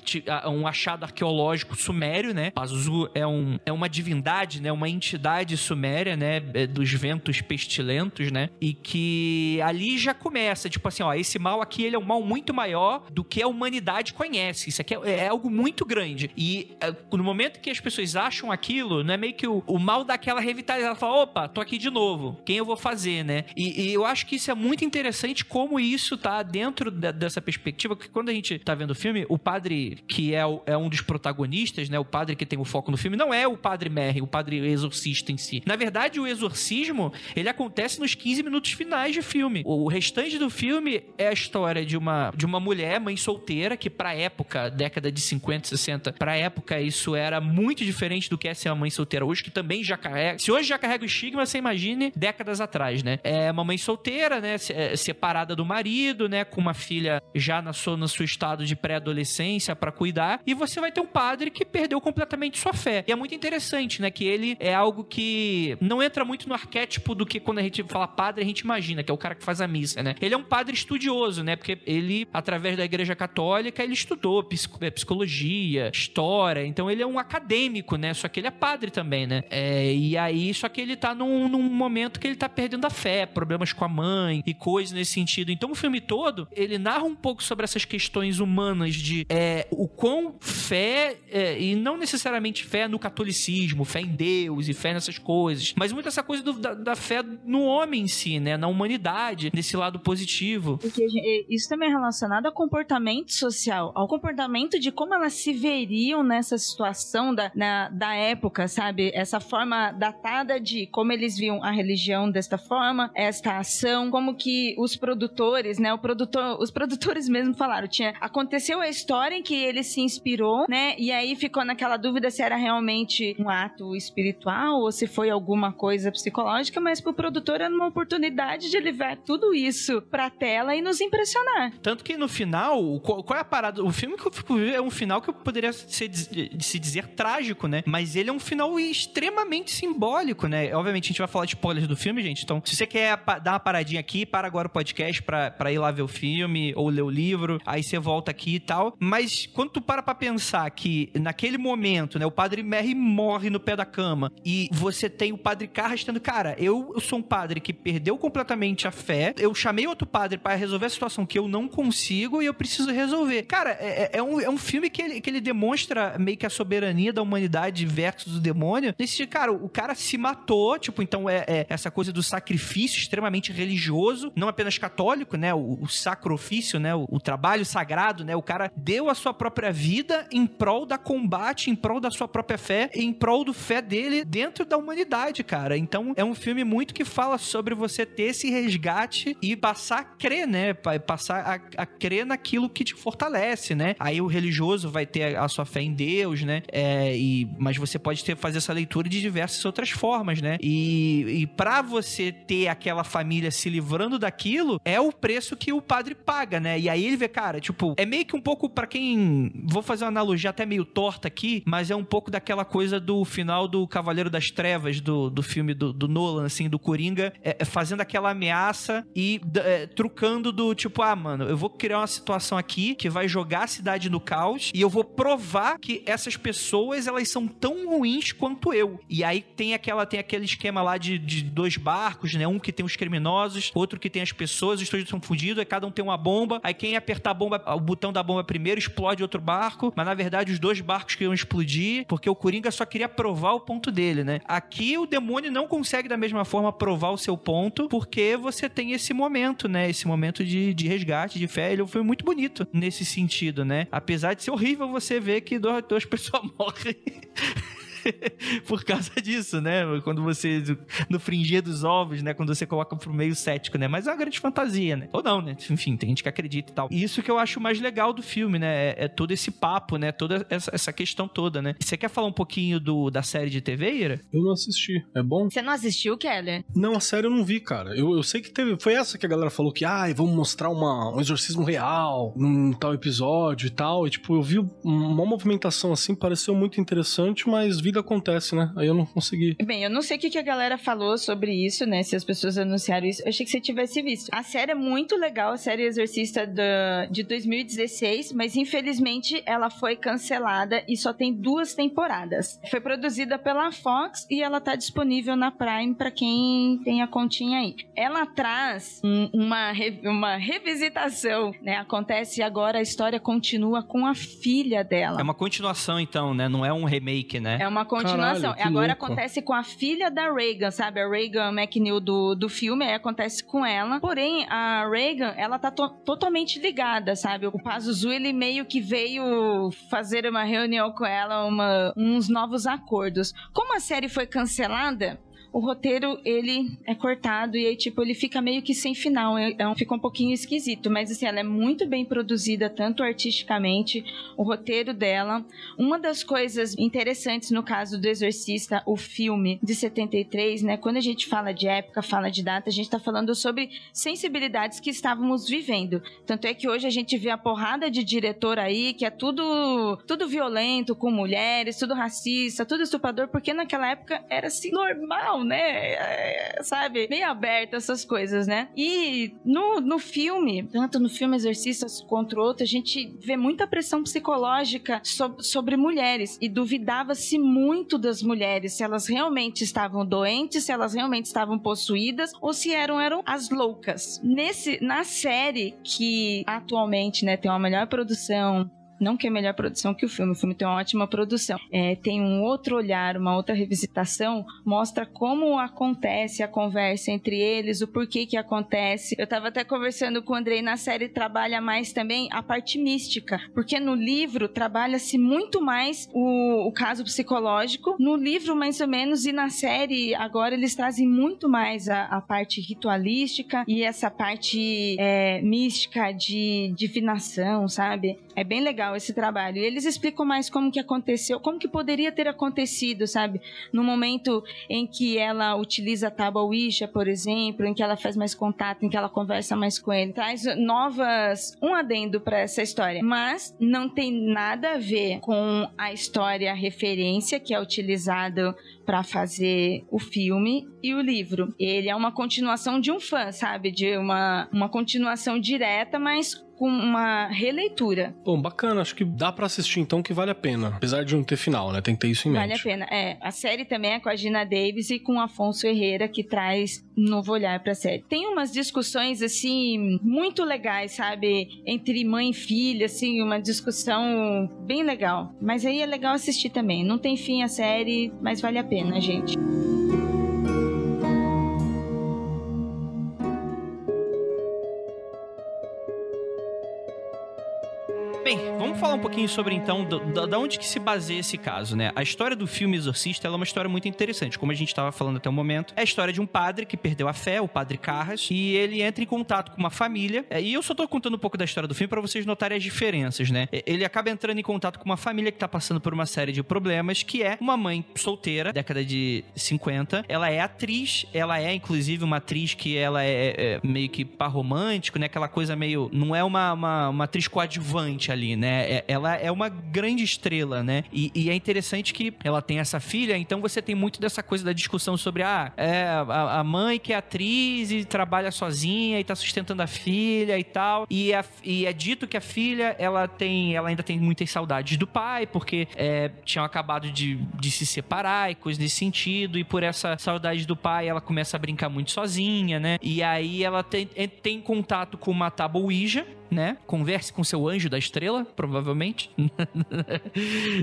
um achado arqueológico mitológico sumério, né? Pazuzu é, um, é uma divindade, né? Uma entidade suméria, né? É dos ventos pestilentos, né? E que ali já começa, tipo assim, ó, esse mal aqui, ele é um mal muito maior do que a humanidade conhece. Isso aqui é, é algo muito grande. E é, no momento que as pessoas acham aquilo, não é meio que o, o mal daquela revitalizada. Fala, opa, tô aqui de novo. Quem eu vou fazer, né? E, e eu acho que isso é muito interessante como isso tá dentro dessa perspectiva, que quando a gente tá vendo o filme, o padre, que é, o, é um dos protagonistas protagonistas, né? O padre que tem o foco no filme não é o padre Merry, o padre exorcista em si. Na verdade, o exorcismo, ele acontece nos 15 minutos finais de filme. O restante do filme é a história de uma, de uma mulher, mãe solteira, que pra época, década de 50, 60, pra época isso era muito diferente do que é ser uma mãe solteira hoje, que também já carrega. Se hoje já carrega o estigma, você imagine décadas atrás, né? É uma mãe solteira, né? É, separada do marido, né? Com uma filha já na sua, no seu estado de pré-adolescência para cuidar. E você vai ter um padre que perdeu completamente sua fé. E é muito interessante, né? Que ele é algo que não entra muito no arquétipo do que quando a gente fala padre, a gente imagina, que é o cara que faz a missa, né? Ele é um padre estudioso, né? Porque ele, através da igreja católica, ele estudou é, psicologia, história. Então ele é um acadêmico, né? Só que ele é padre também, né? É, e aí, só que ele tá num, num momento que ele tá perdendo a fé, problemas com a mãe e coisas nesse sentido. Então o filme todo, ele narra um pouco sobre essas questões humanas de é, o quão fé, é, e não necessariamente fé no catolicismo, fé em Deus e fé nessas coisas, mas muito essa coisa do, da, da, fé no homem em si, né? Na humanidade, nesse lado positivo. Porque isso também é relacionado ao comportamento social, ao comportamento de como elas se veriam nessa situação da, na, da época, sabe? Essa forma datada de como eles viam a religião desta forma, esta ação, como que os produtores, né? O produtor, os produtores mesmo falaram, tinha aconteceu a história em que ele se inspirou, né? E aí ficou naquela dúvida se era realmente um ato espiritual ou se foi alguma coisa psicológica, mas pro produtor era uma oportunidade de levar tudo isso pra tela e nos impressionar. Tanto que no final, qual, é a parada? O filme que eu fico é um final que poderia ser, se dizer trágico, né? Mas ele é um final extremamente simbólico, né? Obviamente a gente vai falar de spoilers do filme, gente. Então, se você quer dar uma paradinha aqui, para agora o podcast pra, pra ir lá ver o filme ou ler o livro, aí você volta aqui e tal. Mas quando tu para pra pensar que naquele momento, né, o padre Merry morre no pé da cama e você tem o padre Carras tendo, cara, eu, eu sou um padre que perdeu completamente a fé, eu chamei outro padre para resolver a situação que eu não consigo e eu preciso resolver. Cara, é, é, é, um, é um filme que ele, que ele demonstra meio que a soberania da humanidade versus o demônio. Nesse, cara, o cara se matou, tipo, então é, é essa coisa do sacrifício extremamente religioso, não apenas católico, né? O, o sacrifício, né? O, o, trabalho sagrado, né? O cara deu a sua própria vida em prol da combate, em prol da sua própria fé, em prol do fé dele dentro da humanidade, cara. Então é um filme muito que fala sobre você ter esse resgate e passar a crer, né? Passar a, a crer naquilo que te fortalece, né? Aí o religioso vai ter a, a sua fé em Deus, né? É, e, mas você pode ter fazer essa leitura de diversas outras formas, né? E, e para você ter aquela família se livrando daquilo, é o preço que o padre paga, né? E aí ele vê, cara, tipo, é meio que um pouco para quem. Vou fazer uma analogia até meio torta aqui, mas é um pouco daquela coisa do final do Cavaleiro das Trevas, do, do filme do, do Nolan, assim, do Coringa, é, é fazendo aquela ameaça e é, trucando do tipo, ah, mano, eu vou criar uma situação aqui que vai jogar a cidade no caos e eu vou provar que essas pessoas elas são tão ruins quanto eu. E aí tem aquela tem aquele esquema lá de, de dois barcos, né? Um que tem os criminosos, outro que tem as pessoas, os dois são fudidos, aí cada um tem uma bomba, aí quem apertar a bomba, o botão da bomba primeiro explode outro barco, mas na verdade os dois barcos que iam explodir, porque o Coringa só queria provar o ponto dele, né? Aqui o demônio não consegue da mesma forma provar o seu ponto, porque você tem esse momento, né? Esse momento de, de resgate, de fé. Ele foi muito bonito nesse sentido, né? Apesar de ser horrível você ver que duas pessoas morrem. por causa disso, né? Quando você. No fringir dos ovos, né? Quando você coloca pro meio cético, né? Mas é uma grande fantasia, né? Ou não, né? Enfim, tem gente que acredita e tal. E isso que eu acho mais legal do filme, né? É, é todo esse papo, né? Toda essa, essa, questão toda, né? Você quer falar um pouquinho do, da série de TV, Ira? Eu não assisti. É bom? Você não assistiu, Keller? Não, a série eu não vi, cara. Eu, eu sei que teve. Foi essa que a galera falou que, ai, ah, vamos mostrar uma, um exorcismo real num tal episódio e tal. E, tipo, eu vi uma movimentação assim, pareceu muito interessante, mas vida acontece, né? Aí eu não consegui. Bem, eu não sei o que, que a galera falou sobre isso, né? Se as pessoas anunciaram isso. Eu achei que você tivesse visto. A série é muito legal, a série Exorcista de 2016, mas infelizmente ela foi cancelada e só tem duas temporadas. Foi produzida pela Fox e ela tá disponível na Prime para quem tem a continha aí. Ela traz um, uma, uma revisitação, né? Acontece agora, a história continua com a filha dela. É uma continuação, então, né? Não é um remake, né? É uma uma continuação. Caralho, Agora louco. acontece com a filha da Reagan, sabe? A Reagan McNeil do, do filme, aí acontece com ela. Porém, a Reagan, ela tá to- totalmente ligada, sabe? O Pazuzu, ele meio que veio fazer uma reunião com ela, uma, uns novos acordos. Como a série foi cancelada, o roteiro, ele é cortado e aí, tipo, ele fica meio que sem final. Um- fica um pouquinho esquisito. Mas, assim, ela é muito bem produzida, tanto artisticamente, o roteiro dela. Uma das coisas interessantes no caso do Exorcista, o filme de 73, né? Quando a gente fala de época, fala de data, a gente tá falando sobre sensibilidades que estávamos vivendo. Tanto é que hoje a gente vê a porrada de diretor aí, que é tudo, tudo violento com mulheres, tudo racista, tudo estuprador, porque naquela época era assim normal, né? É, sabe? Bem aberto essas coisas, né? E no, no filme, tanto no filme Exorcistas quanto outro, a gente vê muita pressão psicológica so- sobre mulheres e duvidava-se muito das mulheres, se elas realmente estavam doentes, se elas realmente estavam possuídas ou se eram, eram as loucas. Nesse, na série que atualmente, né, tem uma melhor produção, não que é melhor produção que o filme, o filme tem uma ótima produção. É, tem um outro olhar, uma outra revisitação, mostra como acontece a conversa entre eles, o porquê que acontece. Eu tava até conversando com o Andrei, na série trabalha mais também a parte mística, porque no livro trabalha-se muito mais o, o caso psicológico, no livro mais ou menos, e na série agora eles trazem muito mais a, a parte ritualística e essa parte é, mística de divinação, sabe? É bem legal esse trabalho. E eles explicam mais como que aconteceu, como que poderia ter acontecido, sabe? No momento em que ela utiliza a tábua Ouija, por exemplo, em que ela faz mais contato, em que ela conversa mais com ele. Traz novas... um adendo pra essa história. Mas não tem nada a ver com a história referência que é utilizado para fazer o filme e o livro. Ele é uma continuação de um fã, sabe? De uma, uma continuação direta, mas com uma releitura. Bom, bacana. Acho que dá pra assistir então que vale a pena. Apesar de não ter final, né? Tem que ter isso em Vale a mente. pena. É, a série também é com a Gina Davis e com o Afonso Herrera, que traz um novo olhar pra série. Tem umas discussões, assim, muito legais, sabe? Entre mãe e filha, assim, uma discussão bem legal. Mas aí é legal assistir também. Não tem fim a série, mas vale a pena, gente. Bem, vamos falar um pouquinho sobre então da onde que se baseia esse caso, né? A história do filme Exorcista é uma história muito interessante, como a gente estava falando até o momento. É a história de um padre que perdeu a fé, o padre Carras, e ele entra em contato com uma família. É, E eu só tô contando um pouco da história do filme para vocês notarem as diferenças, né? É, Ele acaba entrando em contato com uma família que tá passando por uma série de problemas, que é uma mãe solteira, década de 50. Ela é atriz, ela é inclusive uma atriz que ela é, é meio que par romântico, né? Aquela coisa meio. Não é uma, uma, uma atriz coadjuvante ali, né? É- ela é uma grande estrela, né? E, e é interessante que ela tem essa filha, então você tem muito dessa coisa da discussão sobre ah, é, a, a mãe que é atriz e trabalha sozinha e tá sustentando a filha e tal. E, a- e é dito que a filha, ela tem. Ela ainda tem muitas saudades do pai, porque é, tinham acabado de, de se separar e coisas nesse sentido. E por essa saudade do pai, ela começa a brincar muito sozinha, né? E aí ela tem, tem contato com uma tábua né? Converse com seu anjo da estrela, provavelmente.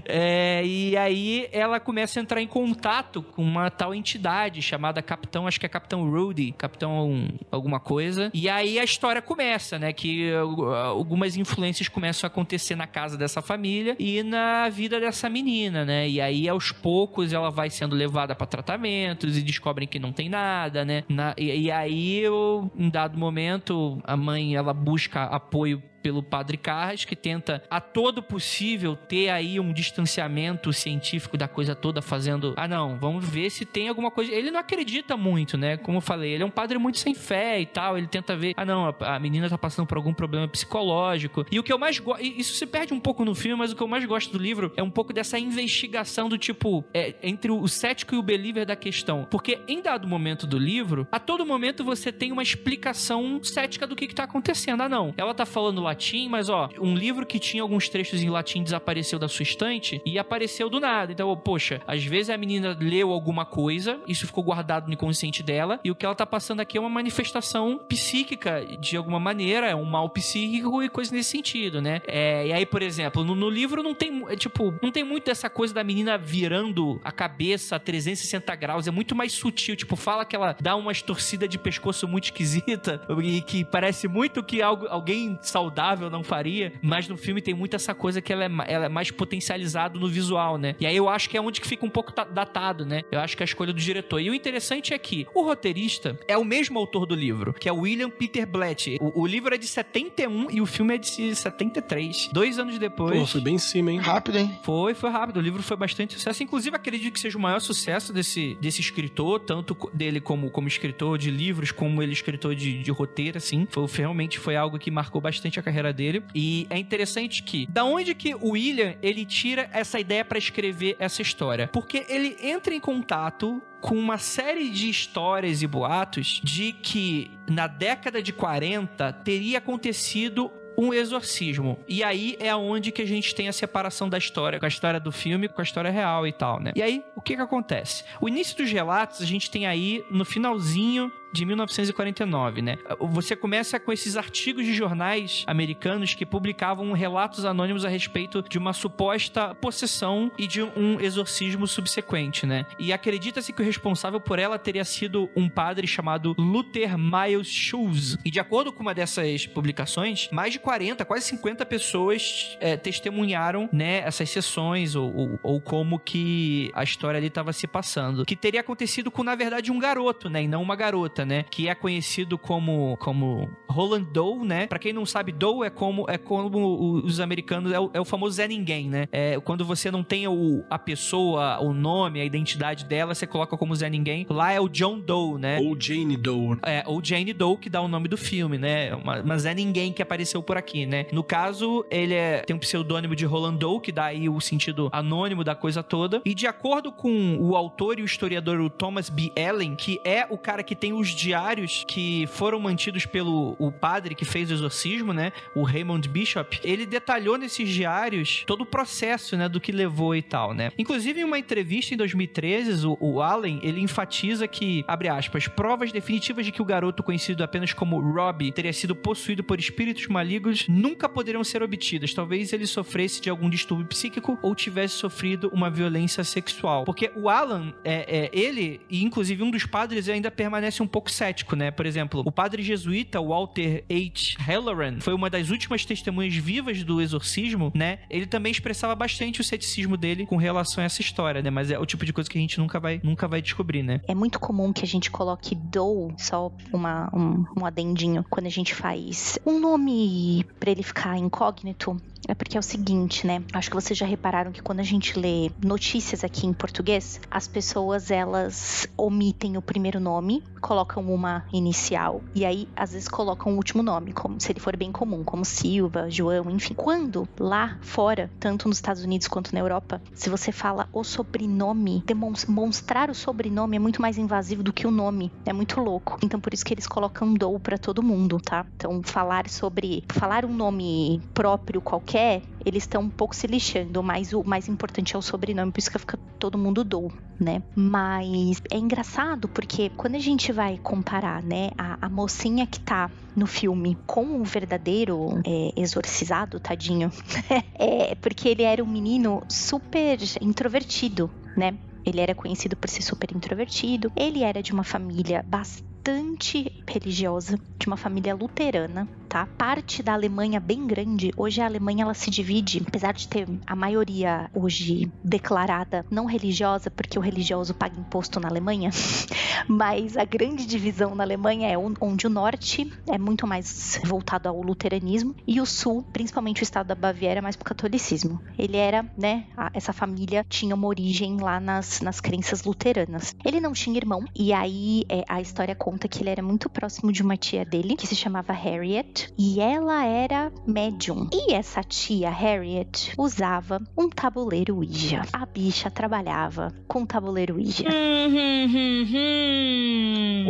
É, e aí ela começa a entrar em contato com uma tal entidade chamada Capitão, acho que é Capitão Rudy, Capitão alguma coisa. E aí a história começa, né? Que uh, algumas influências começam a acontecer na casa dessa família e na vida dessa menina, né? E aí aos poucos ela vai sendo levada para tratamentos e descobrem que não tem nada, né? Na- e, e aí, eu, em dado momento, a mãe ela busca apoio pelo padre Carras, que tenta a todo possível ter aí um distanciamento científico da coisa toda, fazendo. Ah, não, vamos ver se tem alguma coisa. Ele não acredita muito, né? Como eu falei, ele é um padre muito sem fé e tal. Ele tenta ver. Ah, não, a, menina tá passando por algum problema psicológico. E o que eu mais gosto. Isso se perde um pouco no filme, mas o que eu mais gosto do livro é um pouco dessa investigação do tipo. é, entre o cético e o believer da questão. Porque em dado momento do livro, a todo momento você tem uma explicação cética do que, que tá acontecendo. Ah, não. Ela tá falando latim latim, mas ó, um livro que tinha alguns trechos em latim desapareceu da sua estante e apareceu do nada. Então, poxa, às vezes a menina leu alguma coisa, isso ficou guardado no inconsciente dela, e o que ela tá passando aqui é uma manifestação psíquica de alguma maneira, é um mal psíquico e coisa nesse sentido, né? É, e aí, por exemplo, no, no livro não tem, é, tipo, não tem muito dessa coisa da menina virando a cabeça a 360 graus, é muito mais sutil, tipo, fala que ela dá uma torcida de pescoço muito esquisita e que parece muito que algo, alguém saudável não faria, mas no filme tem muito essa coisa que ela é, ela é mais potencializado no visual, né? E aí eu acho que é onde que fica um pouco datado, né? Eu acho que é a escolha do diretor. E o interessante é que o roteirista é o mesmo autor do livro, que é William Peter Blatt. O, o livro é de 71 e o filme é de 73. Dois anos depois. Pô, foi bem em cima, hein? Rápido, hein? Foi, foi rápido. O livro foi bastante sucesso. Inclusive, acredito que seja o maior sucesso desse, desse escritor, tanto dele como, como escritor de livros, como ele escritor de, de roteiro, assim. Foi, realmente foi algo que marcou bastante a carreira dele. E é interessante que, da onde que o William, ele tira essa ideia para escrever essa história? Porque ele entra em contato com uma série de histórias e boatos de que na década de 40 teria acontecido um exorcismo. E aí é onde que a gente tem a separação da história, com a história do filme, com a história real e tal, né? E aí, o que que acontece? O início dos relatos a gente tem aí no finalzinho de 1949, né? Você começa com esses artigos de jornais americanos que publicavam relatos anônimos a respeito de uma suposta possessão e de um exorcismo subsequente, né? E acredita-se que o responsável por ela teria sido um padre chamado Luther Miles Schulz. E de acordo com uma dessas publicações, mais de 40, quase 50 pessoas é, testemunharam, né, essas sessões ou, ou, ou como que a história ali estava se passando. Que teria acontecido com, na verdade, um garoto, né? E não uma garota né? Que é conhecido como, como Roland Doe, né? Pra quem não sabe, Doe é como, é como os americanos, é o, é o famoso Zé Ninguém, né? É, quando você não tem o, a pessoa, o nome, a identidade dela, você coloca como Zé Ninguém. Lá é o John Doe, né? Ou Jane Doe. É, ou Jane Doe, que dá o nome do filme, né? Uma Zé Ninguém que apareceu por aqui, né? No caso, ele é, tem um pseudônimo de Roland Doe, que dá aí o sentido anônimo da coisa toda. E de acordo com o autor e o historiador o Thomas B. Allen, que é o cara que tem os diários que foram mantidos pelo o padre que fez o exorcismo, né? O Raymond Bishop. Ele detalhou nesses diários todo o processo, né? Do que levou e tal, né? Inclusive, em uma entrevista em 2013, o, o Allen, ele enfatiza que, abre aspas, provas definitivas de que o garoto conhecido apenas como Robbie teria sido possuído por espíritos malignos nunca poderiam ser obtidas. Talvez ele sofresse de algum distúrbio psíquico ou tivesse sofrido uma violência sexual. Porque o Alan, é, é, ele, e inclusive um dos padres, ainda permanece um pouco cético, né? Por exemplo, o padre jesuíta Walter H. Halloran foi uma das últimas testemunhas vivas do exorcismo, né? Ele também expressava bastante o ceticismo dele com relação a essa história, né? Mas é o tipo de coisa que a gente nunca vai, nunca vai descobrir, né? É muito comum que a gente coloque Doe, só uma, um, um adendinho, quando a gente faz um nome para ele ficar incógnito. É porque é o seguinte, né? Acho que vocês já repararam que quando a gente lê notícias aqui em português, as pessoas elas omitem o primeiro nome, colocam uma inicial e aí às vezes colocam o último nome, como se ele for bem comum, como Silva, João, enfim. Quando lá fora, tanto nos Estados Unidos quanto na Europa, se você fala o sobrenome, demonstrar o sobrenome é muito mais invasivo do que o nome. É muito louco. Então por isso que eles colocam Dou para todo mundo, tá? Então falar sobre falar um nome próprio qualquer quer, eles estão um pouco se lixando, mas o mais importante é o sobrenome, por isso que fica todo mundo dou, né? Mas é engraçado porque quando a gente vai comparar, né, a, a mocinha que tá no filme com o verdadeiro é, exorcizado, tadinho, é porque ele era um menino super introvertido, né? Ele era conhecido por ser super introvertido. Ele era de uma família bastante religiosa, de uma família luterana, tá? Parte da Alemanha bem grande, hoje a Alemanha ela se divide, apesar de ter a maioria hoje declarada não religiosa, porque o religioso paga imposto na Alemanha, mas a grande divisão na Alemanha é onde o norte é muito mais voltado ao luteranismo e o sul, principalmente o estado da Baviera, mais para o catolicismo. Ele era, né, a, essa família tinha uma origem lá nas, nas crenças luteranas. Ele não tinha irmão e aí é, a história conta que ele era muito próximo de uma tia dele que se chamava Harriet e ela era médium. E essa tia Harriet usava um tabuleiro Ouija. A bicha trabalhava com tabuleiro Ouija.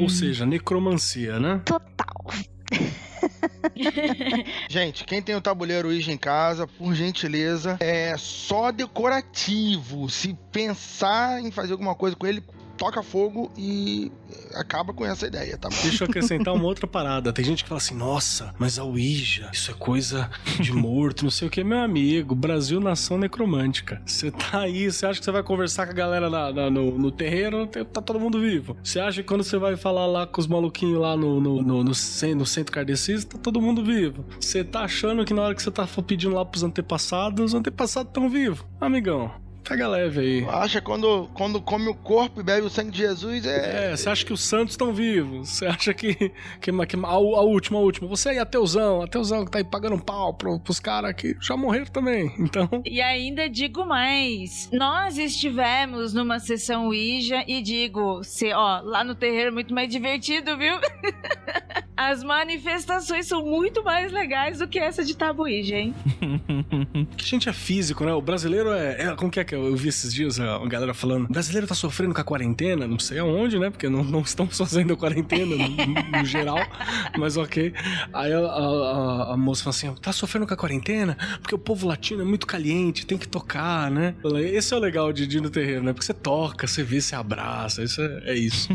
Ou seja, necromancia, né? Total. Gente, quem tem o tabuleiro Ouija em casa, por gentileza, é só decorativo. Se pensar em fazer alguma coisa com ele, toca fogo e acaba com essa ideia, tá? Deixa eu acrescentar uma outra parada. Tem gente que fala assim, nossa, mas a Ouija, isso é coisa de morto, não sei o que. Meu amigo, Brasil nação necromântica. Você tá aí, você acha que você vai conversar com a galera na, na, no, no terreiro, tá todo mundo vivo. Você acha que quando você vai falar lá com os maluquinhos lá no, no, no, no, centro kardecista, tá todo mundo vivo. Você tá achando que na hora que você tá pedindo lá pros antepassados, os antepassados estão vivos. Amigão, Pega leve aí. Acha quando, quando come o corpo e bebe o sangue de Jesus é. É, você acha que os santos estão vivos. Você acha que. que, que a, a, última, a última. Você aí, ateuzão, ateuzão que tá aí pagando um pau pro, pros caras que já morreram também. Então. E ainda digo mais. Nós estivemos numa sessão Ouija e digo, se, ó, lá no terreiro é muito mais divertido, viu? As manifestações são muito mais legais do que essa de Tabuíja, hein? que a gente é físico, né? O brasileiro é, é. Como que é que eu vi esses dias a galera falando? O brasileiro tá sofrendo com a quarentena, não sei aonde, né? Porque não, não estão fazendo a quarentena no, no, geral, mas ok. Aí a, a, a, moça fala assim: tá sofrendo com a quarentena? Porque o povo latino é muito caliente, tem que tocar, né? Esse é o legal de ir no terreiro, né? Porque você toca, você vê, você abraça, isso é, é isso.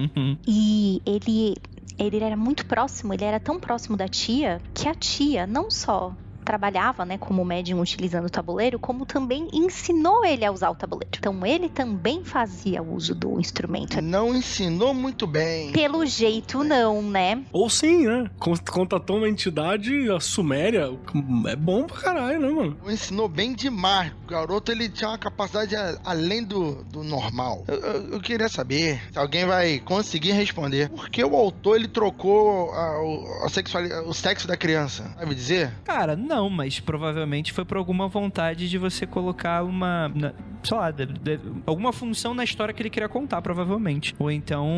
e ele ele era muito próximo, ele era tão próximo da tia que a tia não só trabalhava, né, como médium utilizando o tabuleiro, como também ensinou ele a usar o tabuleiro. Então ele também fazia uso do instrumento. Não ensinou muito bem. Pelo jeito não, né? Ou sim, né? Contatou uma entidade, a Suméria, é bom pra caralho, né, mano? Ensinou bem demais. O garoto, ele tinha uma capacidade além do, do normal. Eu, eu, eu queria saber se alguém vai conseguir responder. Por que o autor, ele trocou a, a sexualidade, o sexo da criança? Sabe dizer? Cara, não não, mas provavelmente foi por alguma vontade de você colocar uma. Na, sei lá, de, de, alguma função na história que ele queria contar, provavelmente. Ou então,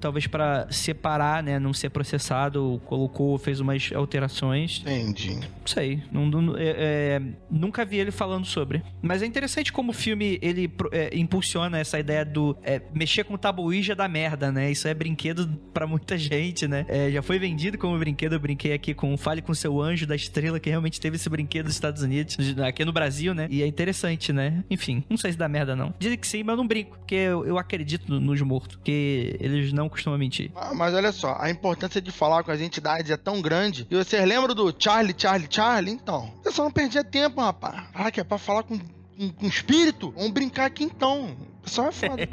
talvez para separar, né? Não ser processado, colocou, fez umas alterações. Entendi. Não sei. Não, não, é, é, nunca vi ele falando sobre. Mas é interessante como o filme ele é, impulsiona essa ideia do é, mexer com o tabuíja da merda, né? Isso é brinquedo para muita gente, né? É, já foi vendido como brinquedo. Eu brinquei aqui com Fale com seu anjo da estrela, que realmente teve esse brinquedo nos Estados Unidos, aqui no Brasil, né? E é interessante, né? Enfim, não sei se dá merda não. Dizem que sim, mas eu não brinco, porque eu, eu acredito nos mortos, porque eles não costumam mentir. Ah, mas olha só, a importância de falar com as entidades é tão grande. E vocês lembram do Charlie, Charlie, Charlie? Então, eu só não perdia tempo, rapaz. Ah, que é pra falar com com, espírito? Vamos brincar aqui então. Só é foda.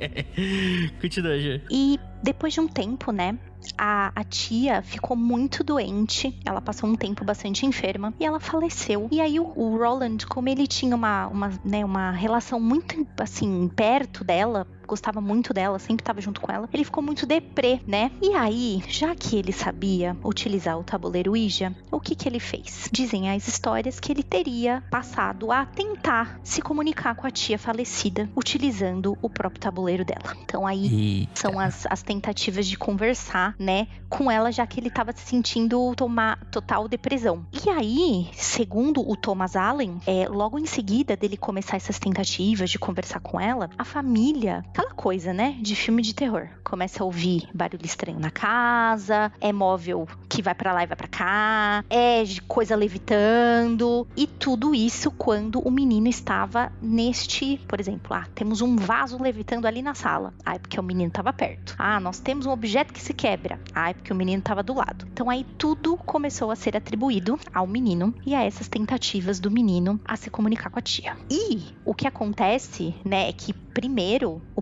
Continua, Gê. E depois de um tempo, né? A, a tia ficou muito doente, ela passou um tempo bastante enferma e ela faleceu. E aí o, o Roland, como ele tinha uma, uma, né, uma relação muito assim perto dela, gostava muito dela, sempre estava junto com ela, ele ficou muito deprê, né? E aí, já que ele sabia utilizar o tabuleiro Ouija, o que que ele fez? Dizem as histórias que ele teria passado a tentar se comunicar com a tia falecida utilizando o próprio tabuleiro dela. Então aí Eita. são as, as tentativas de conversar, né, com ela, já que ele estava se sentindo tomar total depressão. E aí, segundo o Thomas Allen, é, logo em seguida dele começar essas tentativas de conversar com ela, a família aquela coisa, né? De filme de terror. Começa a ouvir barulho estranho na casa, é móvel que vai para lá e vai para cá, é coisa levitando e tudo isso quando o menino estava neste, por exemplo, ah, temos um vaso levitando ali na sala. Ah, é porque o menino estava perto. Ah, nós temos um objeto que se quebra. Ah, é porque o menino estava do lado. Então aí tudo começou a ser atribuído ao menino e a essas tentativas do menino a se comunicar com a tia. E o que acontece, né, é que primeiro o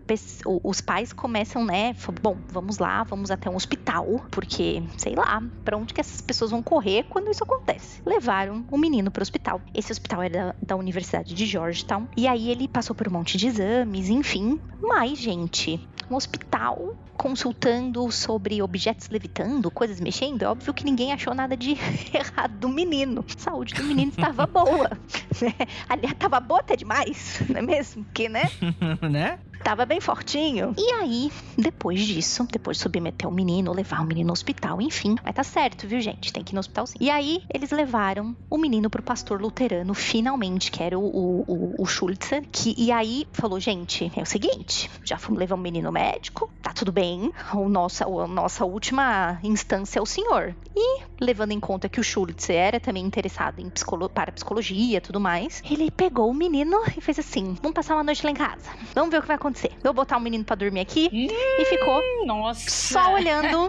os pais começam, né? Bom, vamos lá, vamos até um hospital, porque sei lá, para onde que essas pessoas vão correr quando isso acontece? Levaram o menino para o hospital. Esse hospital era da, da Universidade de Georgetown. E aí ele passou por um monte de exames, enfim. Mas, gente, um hospital consultando sobre objetos levitando, coisas mexendo, é óbvio que ninguém achou nada de errado do menino. A saúde do menino estava boa. Né? Aliás, estava boa até demais, não é mesmo? Porque, né? né? Tava bem fortinho. E aí, depois disso, depois de submeter o menino, levar o menino no hospital, enfim, vai tá certo, viu, gente? Tem que ir no hospital sim. E aí, eles levaram o menino pro pastor luterano, finalmente, que era o, o, o Schultzer, que, e aí falou, gente, é o seguinte, já fomos levar o menino médico, tá tudo bem, o nossa, a nossa última instância é o senhor. E, levando em conta que o Schultz era também interessado em psicolo para psicologia e tudo mais, ele pegou o menino e fez assim: vamos passar uma noite lá em casa. Vamos ver o que vai acontecer. Vou botar o menino para dormir aqui e ficou Nossa. só olhando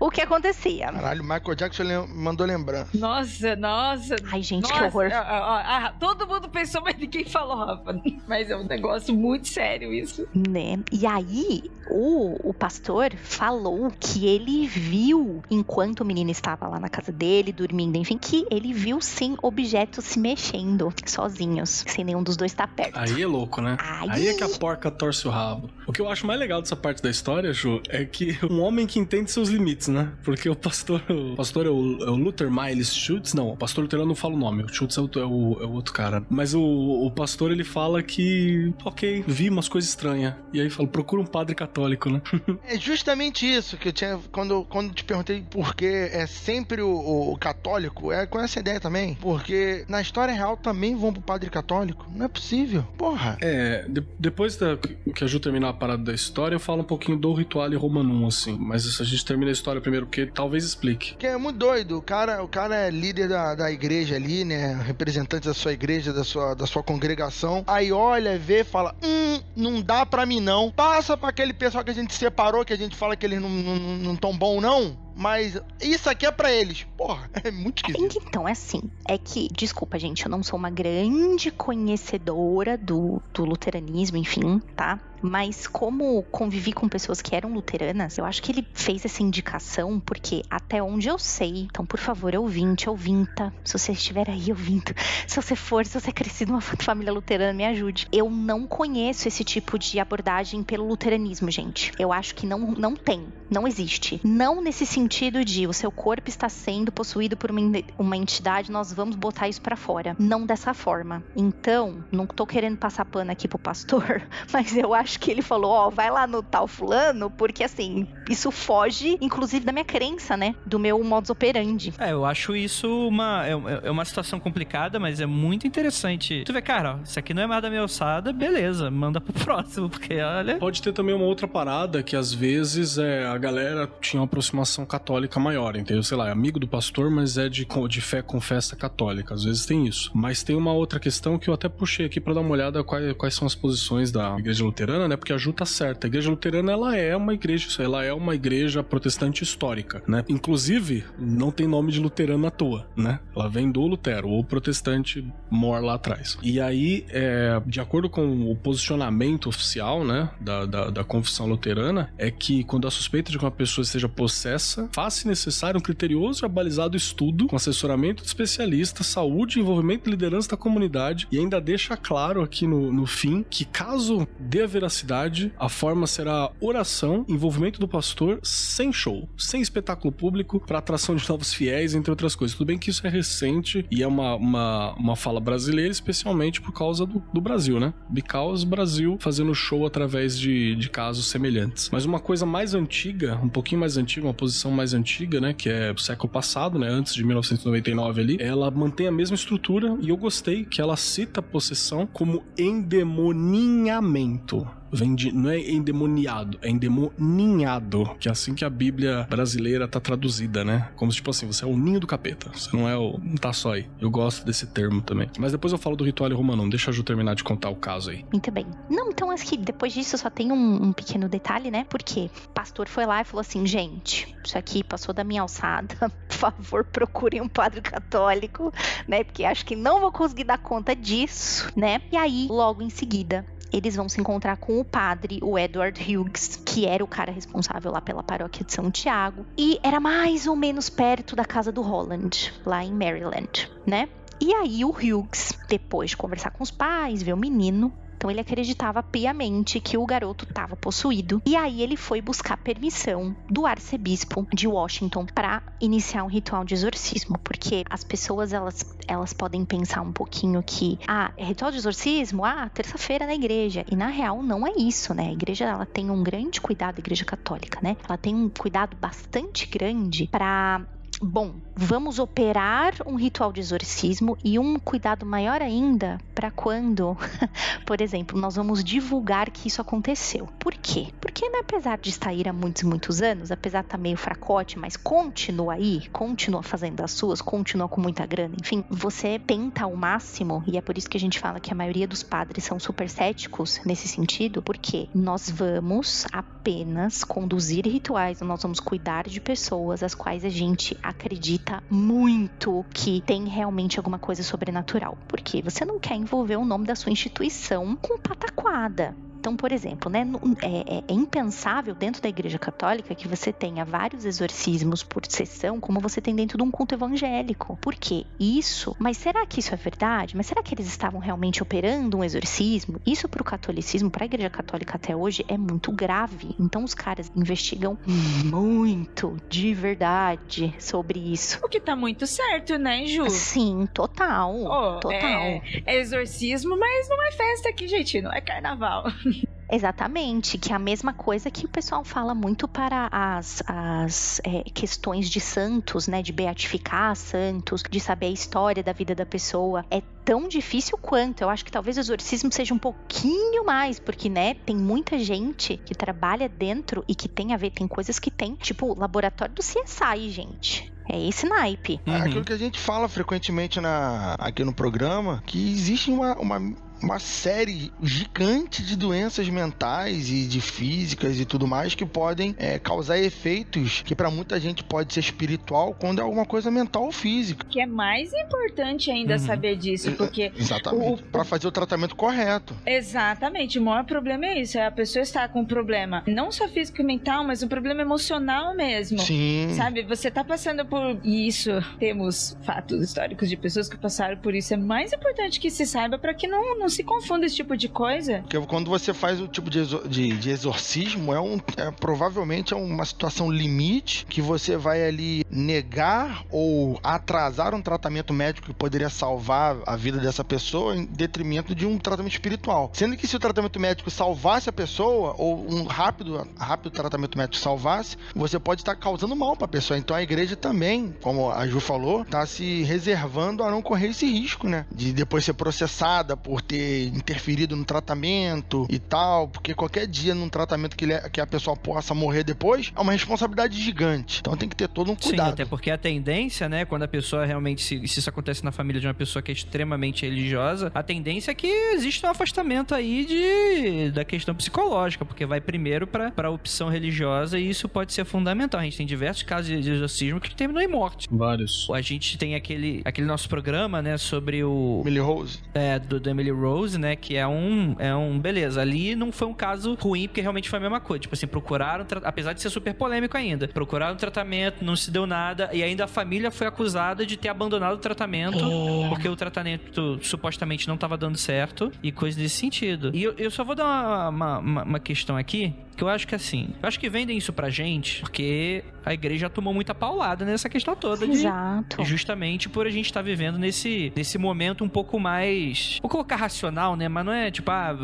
o que acontecia. Caralho, Michael Jackson lem- mandou lembrança. Nossa, nossa. Ai, gente, Nossa, que horror. ó, ó, ó, todo mundo pensou, mas ninguém falou, Rafa. Mas é um negócio muito sério isso. Né? E aí, o, o pastor falou que ele viu, enquanto o menino estava lá na casa dele, dormindo, enfim, que ele viu sim objetos se mexendo sozinhos, sem nenhum dos dois estar perto. Aí é louco, né? Ai. Aí é que a porca torce o rabo. O que eu acho mais legal dessa parte da história, Ju, é que um homem que entende seus limites, né? Porque o pastor, o pastor é o, é o Luther Miles Schultz, não, o pastor luterano não fala o nome, o Schultz é o, é o, é o outro cara. Mas o, o pastor, ele fala que, ok, vi umas coisas estranhas. E aí fala, procura um padre católico, né? É justamente isso que eu tinha. Quando, quando te perguntei por que é sempre o, o católico, é com essa ideia também. Porque na história real também vão pro padre católico. Não é possível. Porra. É, de- depois da, que a Ju terminar a parada da história, eu falo um pouquinho do Rituale Romanum, assim. Mas a gente termina a história primeiro, porque talvez explique. Que é muito doido. O cara, o cara é líder da, da igreja ali, né? Representante da sua igreja, da sua, da sua congregação. Aí olha, vê, fala: Hum, não dá pra mim não. Passa pra aquele pessoal que a gente separou, que a gente fala que eles não, não, não tão bom, não. Mas isso aqui é pra eles. Porra, é muito esquisito. Então, é assim, é que, desculpa, gente, eu não sou uma grande conhecedora do, do luteranismo, enfim, tá? Mas como convivi com pessoas que eram luteranas, eu acho que ele fez essa indicação porque até onde eu sei, então por favor, ouvinte, ouvinta, se você estiver aí ouvindo, se você for, se você é crescido numa família luterana, me ajude. Eu não conheço esse tipo de abordagem pelo luteranismo, gente. Eu acho que não, não tem, não existe. Não nesse sentido de o seu corpo está sendo possuído por uma, en- uma entidade, nós vamos botar isso pra fora. Não dessa forma. Então, não tô querendo passar pano aqui pro pastor, mas eu acho que ele falou, ó, vai lá no tal fulano, porque assim, isso foge, inclusive, da minha crença, né? Do meu modus operandi. É, eu acho isso uma, é, é uma situação complicada, mas é muito interessante. Tu vê, cara, ó, isso aqui não é mais da minha alçada, beleza, manda pro próximo, porque olha. Pode ter também uma outra parada que às vezes é, a galera tinha uma aproximação católica maior, entendeu? Sei lá, é amigo do pastor, mas é de, de fé com festa católica. Às vezes tem isso. Mas tem uma outra questão que eu até puxei aqui pra dar uma olhada quais, quais são as posições da igreja luterana, né? Porque a Ju tá certa. A igreja luterana, ela é uma igreja, ela é uma igreja protestante histórica, né? Inclusive, não tem nome de luterano à toa, né? Ela vem do Lutero, ou protestante mor lá atrás. E aí, é, de acordo com o posicionamento oficial, né, da, da, da confissão luterana, é que quando há suspeita de que uma pessoa esteja possessa, faz-se necessário um criterioso e abalizado estudo com assessoramento de especialistas, saúde, envolvimento e liderança da comunidade e ainda deixa claro aqui no, no fim que caso dê a veracidade, a forma será oração, envolvimento do pastor sem show, sem espetáculo público, para atração de novos fiéis, entre outras coisas. Tudo bem que isso é recente e é uma, uma, uma fala brasileira, especialmente por causa do, do Brasil, né? Because Brasil fazendo show através de, de casos semelhantes. Mas uma coisa mais antiga, um pouquinho mais antiga, uma posição mais antiga, né? Que é o século passado, né? Antes de 1999 ali, ela mantém a mesma estrutura e eu gostei que ela cita a possessão como endemoninhamento. Vem de, não é endemoniado, é endemoninhado, que é assim que a Bíblia brasileira tá traduzida, né? Como se, tipo assim, você é o ninho do capeta, você não é o. Não tá só aí. Eu gosto desse termo também. Mas depois eu falo do ritual romano, deixa a Ju terminar de contar o caso aí. Muito bem. Não, então acho que depois disso só tem um, um pequeno detalhe, né? Porque o pastor foi lá e falou assim: gente, isso aqui passou da minha alçada. Por favor, procurem um padre católico, né? Porque acho que não vou conseguir dar conta disso, né? E aí, logo em seguida, eles vão se encontrar com o padre, o Edward Hughes, que era o cara responsável lá pela paróquia de São Tiago, e era mais ou menos perto da casa do Holland, lá em Maryland, né? E aí o Hughes, depois de conversar com os pais, ver o menino, então ele acreditava piamente que o garoto estava possuído. E aí ele foi buscar permissão do arcebispo de Washington para iniciar um ritual de exorcismo, porque as pessoas elas, elas podem pensar um pouquinho que ah, é ritual de exorcismo, ah, terça-feira na igreja. E na real não é isso, né? A igreja ela tem um grande cuidado, a igreja católica, né? Ela tem um cuidado bastante grande para bom, vamos operar um ritual de exorcismo e um cuidado maior ainda para quando, por exemplo, nós vamos divulgar que isso aconteceu. Por quê? Porque né, apesar de estar aí há muitos, muitos anos, apesar de estar meio fracote, mas continua aí, continua fazendo as suas, continua com muita grana, enfim, você tenta ao máximo, e é por isso que a gente fala que a maioria dos padres são super céticos nesse sentido, porque nós vamos apenas conduzir rituais, nós vamos cuidar de pessoas as quais a gente acredita muito que tem realmente alguma coisa sobrenatural. Porque você não quer envolver o nome da sua instituição com pataquada. Então, por exemplo, né, é, é, é, impensável dentro da Igreja Católica que você tenha vários exorcismos por sessão, como você tem dentro de um culto evangélico. Por quê? Isso. Mas será que isso é verdade? Mas será que eles estavam realmente operando um exorcismo? Isso para o catolicismo, para a Igreja Católica até hoje, é muito grave. Então, os caras investigam muito, de verdade, sobre isso. O que tá muito certo, né, Ju? Sim, total. Oh, total. É, é exorcismo, mas não é festa aqui, gente. Não é carnaval. Exatamente, que é a mesma coisa que o pessoal fala muito para as, as é, questões de santos, né? De beatificar santos, de saber a história da vida da pessoa. É tão difícil quanto. Eu acho que talvez o exorcismo seja um pouquinho mais, porque, né, tem muita gente que trabalha dentro e que tem a ver, tem coisas que tem, tipo, o laboratório do CSI, gente. É esse naipe. Uhum. Aquilo que a gente fala frequentemente na, aqui no programa, que existe uma, uma uma série gigante de doenças mentais e de físicas e tudo mais que podem é, causar efeitos que para muita gente pode ser espiritual quando é alguma coisa mental ou física. Que é mais importante ainda uhum. saber disso, porque exatamente para fazer o tratamento correto. Exatamente, o maior problema é isso, é a pessoa estar com um problema não só físico e mental, mas um problema emocional mesmo. Sim. Sabe, você tá passando por isso, temos fatos históricos de pessoas que passaram por isso, é mais importante que se saiba para que não, não se confunda esse tipo de coisa. Porque quando você faz o tipo de, exor de, de exorcismo, é, um, é provavelmente é uma situação limite que você vai ali negar ou atrasar um tratamento médico que poderia salvar a vida dessa pessoa em detrimento de um tratamento espiritual. Sendo que se o tratamento médico salvasse a pessoa, ou um rápido, rápido tratamento médico salvasse, você pode estar causando mal para a pessoa. Então a igreja também, como a Ju falou, está se reservando a não correr esse risco, né? De depois ser processada por ter interferido no tratamento e tal, porque qualquer dia num tratamento que, ele, é, que a pessoa possa morrer depois é uma responsabilidade gigante. Então tem que ter todo um cuidado. Sim, até porque a tendência, né, quando a pessoa realmente, se, se isso acontece na família de uma pessoa que é extremamente religiosa, a tendência é que existe um afastamento aí de, da questão psicológica, porque vai primeiro para a opção religiosa e isso pode ser fundamental. A gente tem diversos casos de exorcismo que terminam em morte. Vários. A gente tem aquele, aquele nosso programa, né, sobre o... Emily Rose. É, do, do Emily Rose né? Que é um, é um. Beleza, ali não foi um caso ruim, porque realmente foi a mesma coisa. Tipo assim, procuraram, apesar de ser super polêmico ainda, procuraram tratamento, não se deu nada, e ainda a família foi acusada de ter abandonado o tratamento, é. porque o tratamento supostamente não estava dando certo, e coisas desse sentido. E eu, eu só vou dar uma, uma, uma questão aqui, que eu acho que assim, eu acho que vendem isso pra gente porque a igreja tomou muita paulada nessa questão toda. De, Exato. Justamente por a gente estar tá vivendo nesse, nesse momento um pouco mais. Vou colocar racional, né? Mas não é tipo, ah,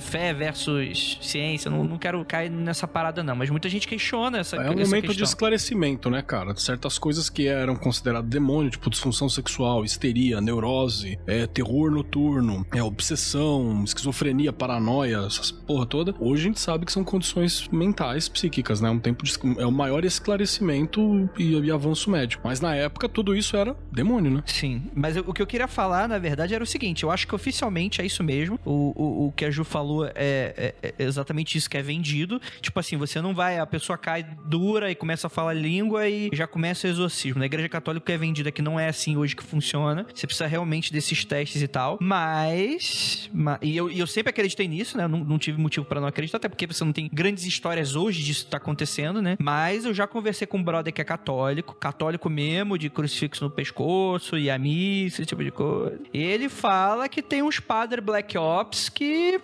fé versus ciência. Não, não quero cair nessa parada, não. Mas muita gente questiona essa É um momento questão. de esclarecimento, né, cara? Certas coisas que eram consideradas demônio, tipo disfunção sexual, histeria, neurose, é, terror noturno, é, obsessão, esquizofrenia, paranoia, essas porra toda. Hoje a gente sabe que são condições mentais, psíquicas, né? Um tempo de, é o maior esclarecimento e, e, avanço médico. Mas na época tudo isso era demônio, né? Sim. Mas eu, o que eu queria falar, na verdade, era o seguinte: eu acho que oficialmente é isso mesmo. O, o, o que a Ju falou é, é, é, exatamente isso que é vendido. Tipo assim, você não vai, a pessoa cai dura e começa a falar língua e já começa o exorcismo. Na igreja católica é vendida que não é assim hoje que funciona. Você precisa realmente desses testes e tal. Mas. mas e, eu, e eu sempre acreditei nisso, né? Não, não tive motivo para não acreditar, até porque você não tem grandes histórias hoje disso tá acontecendo, né? Mas eu já conversei com um brother que é católico, católico mesmo, de crucifixo no pescoço e a missa, esse tipo de coisa. Ele fala que tem uns padres Black Ops que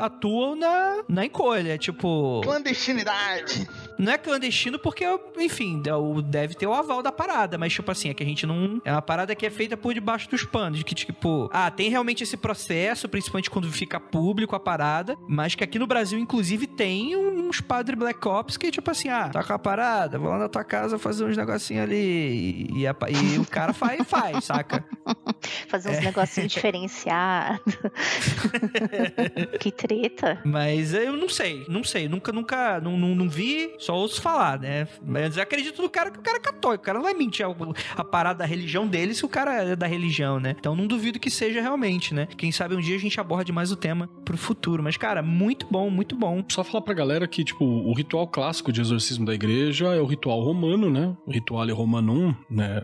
atuam na, na encolha, tipo. Clandestinidade. Não é clandestino porque, enfim, deve ter o aval da parada, mas tipo assim, é que a gente não. É uma parada que é feita por debaixo dos panos. Que tipo, ah, tem realmente esse processo, principalmente quando fica público a parada, mas que aqui no Brasil, inclusive, tem uns padres Black Ops que, tipo assim, ah, tá com a parada, vou lá na tua casa fazer uns negocinhos ali. E, e, a, e o cara faz, faz, saca? Fazer uns é. negocinhos diferenciados. que treta. Mas eu não sei, não sei. Nunca, nunca, não, não, não vi, só ouço falar, né? Mas eu acredito no cara que o cara é católico. O cara não vai mentir a, a parada da religião dele se o cara é da religião, né? Então não duvido que seja realmente, né? Quem sabe um dia a gente aborde mais o tema pro futuro. Mas, cara, muito bom, muito bom. Só falar pra galera que, tipo, o ritual clássico de exorcismo da igreja é o ritual romano, né? O ritual romanum, né?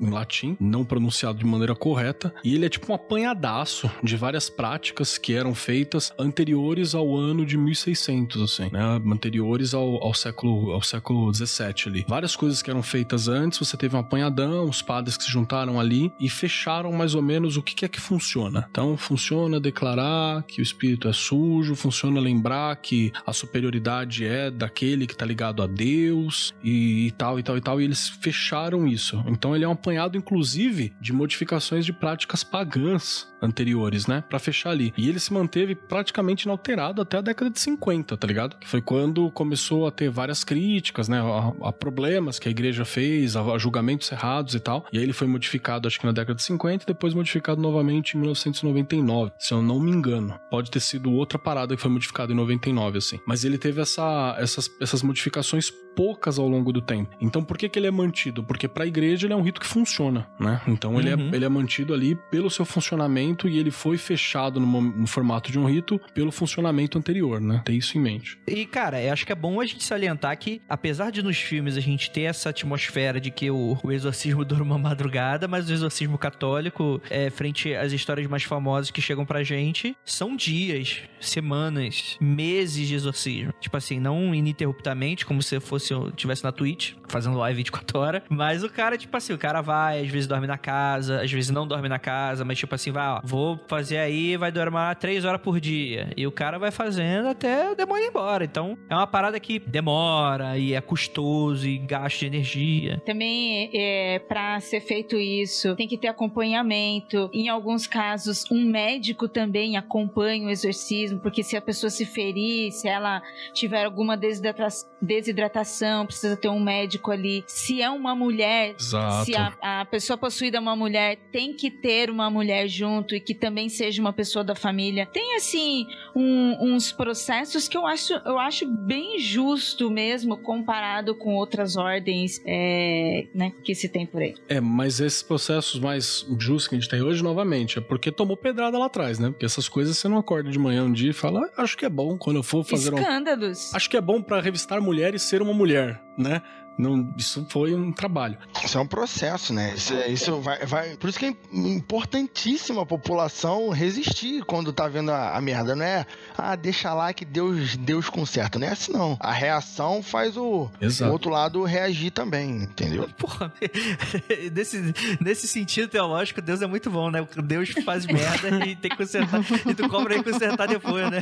Em latim, não pronunciado de maneira correta, e ele é tipo um apanhadaço de várias práticas que eram feitas anteriores ao ano de 1600, assim, né? Anteriores ao, ao século ao século 17 ali. Várias coisas que eram feitas antes, você teve um apanhadão, os padres que se juntaram ali e fecharam mais ou menos o que, é que funciona. Então, funciona declarar que o espírito é sujo, funciona lembrar que a superioridade é daquele que tá ligado a Deus e, e tal e tal e tal, e eles fecharam isso. Então, ele é um apanhado, inclusive, de modificações de práticas pagãs anteriores, né? Para fechar ali. E ele se manteve praticamente inalterado até a década de 50, tá ligado? Que foi quando começou a ter várias críticas, né? A, a problemas que a igreja fez, a, a, julgamentos errados e tal. E aí ele foi modificado, acho que na década de 50 e depois modificado novamente em 1999, se eu não me engano. Pode ter sido outra parada que foi modificada em 99, assim. Mas ele teve essa, essas, essas modificações poucas ao longo do tempo. Então por que, que ele é mantido? Porque para a igreja ele é um rito que funciona, né? Então ele, é, uhum. é, ele é mantido ali pelo seu funcionamento e ele foi fechado no, no, formato de um rito pelo funcionamento anterior, né? Tem isso em mente. E, cara, eu acho que é bom a gente salientar que, apesar de nos filmes a gente ter essa atmosfera de que o, o exorcismo dura uma madrugada, mas o exorcismo católico, é, frente às histórias mais famosas que chegam pra gente, são dias, semanas, meses de exorcismo. Tipo assim, não ininterruptamente, como se fosse tivesse na Twitch, fazendo live 24 horas, mas o cara, tipo assim, o cara vai, às vezes dorme na casa, às vezes não dorme na casa, mas tipo assim, vai, ó, vou fazer aí, vai dormir três horas por dia. E o cara vai fazendo até o demônio ir embora. Então, é uma parada que demora e é custoso e gasta de energia. Também, é, pra ser feito isso, tem que ter acompanhamento. Em alguns casos, um médico também acompanha o exorcismo, porque se a pessoa se ferir, se ela tiver alguma desidrata desidratação, precisa ter um médico ali. Se é uma mulher, Exato. se a, a pessoa possuída é uma mulher, tem que ter uma mulher junto e que também seja uma pessoa da família. Tem, assim, um, uns processos que eu acho, eu acho bem justo mesmo comparado com outras ordens é, né, que se tem por aí. É, mas esses processos mais justos que a gente tem hoje, novamente, é porque tomou pedrada lá atrás, né? Porque essas coisas você não acorda de manhã um dia e fala, ah, acho que é bom quando eu for fazer Escândalos. um... Acho que é bom para revistar mulheres ser uma mulher, né? Não, isso foi um trabalho. Isso é um processo, né? Isso, é, isso vai, vai. Por isso que é importantíssimo a população resistir quando tá vendo a, a, merda. Não é, ah, deixa lá que Deus, Deus conserta. Não é assim, não. A reação faz o, o outro lado reagir também, entendeu? Porra, nesse, nesse sentido teológico, Deus é muito bom, né? Deus faz merda e tem que consertar. E tu cobra aí consertar depois, né?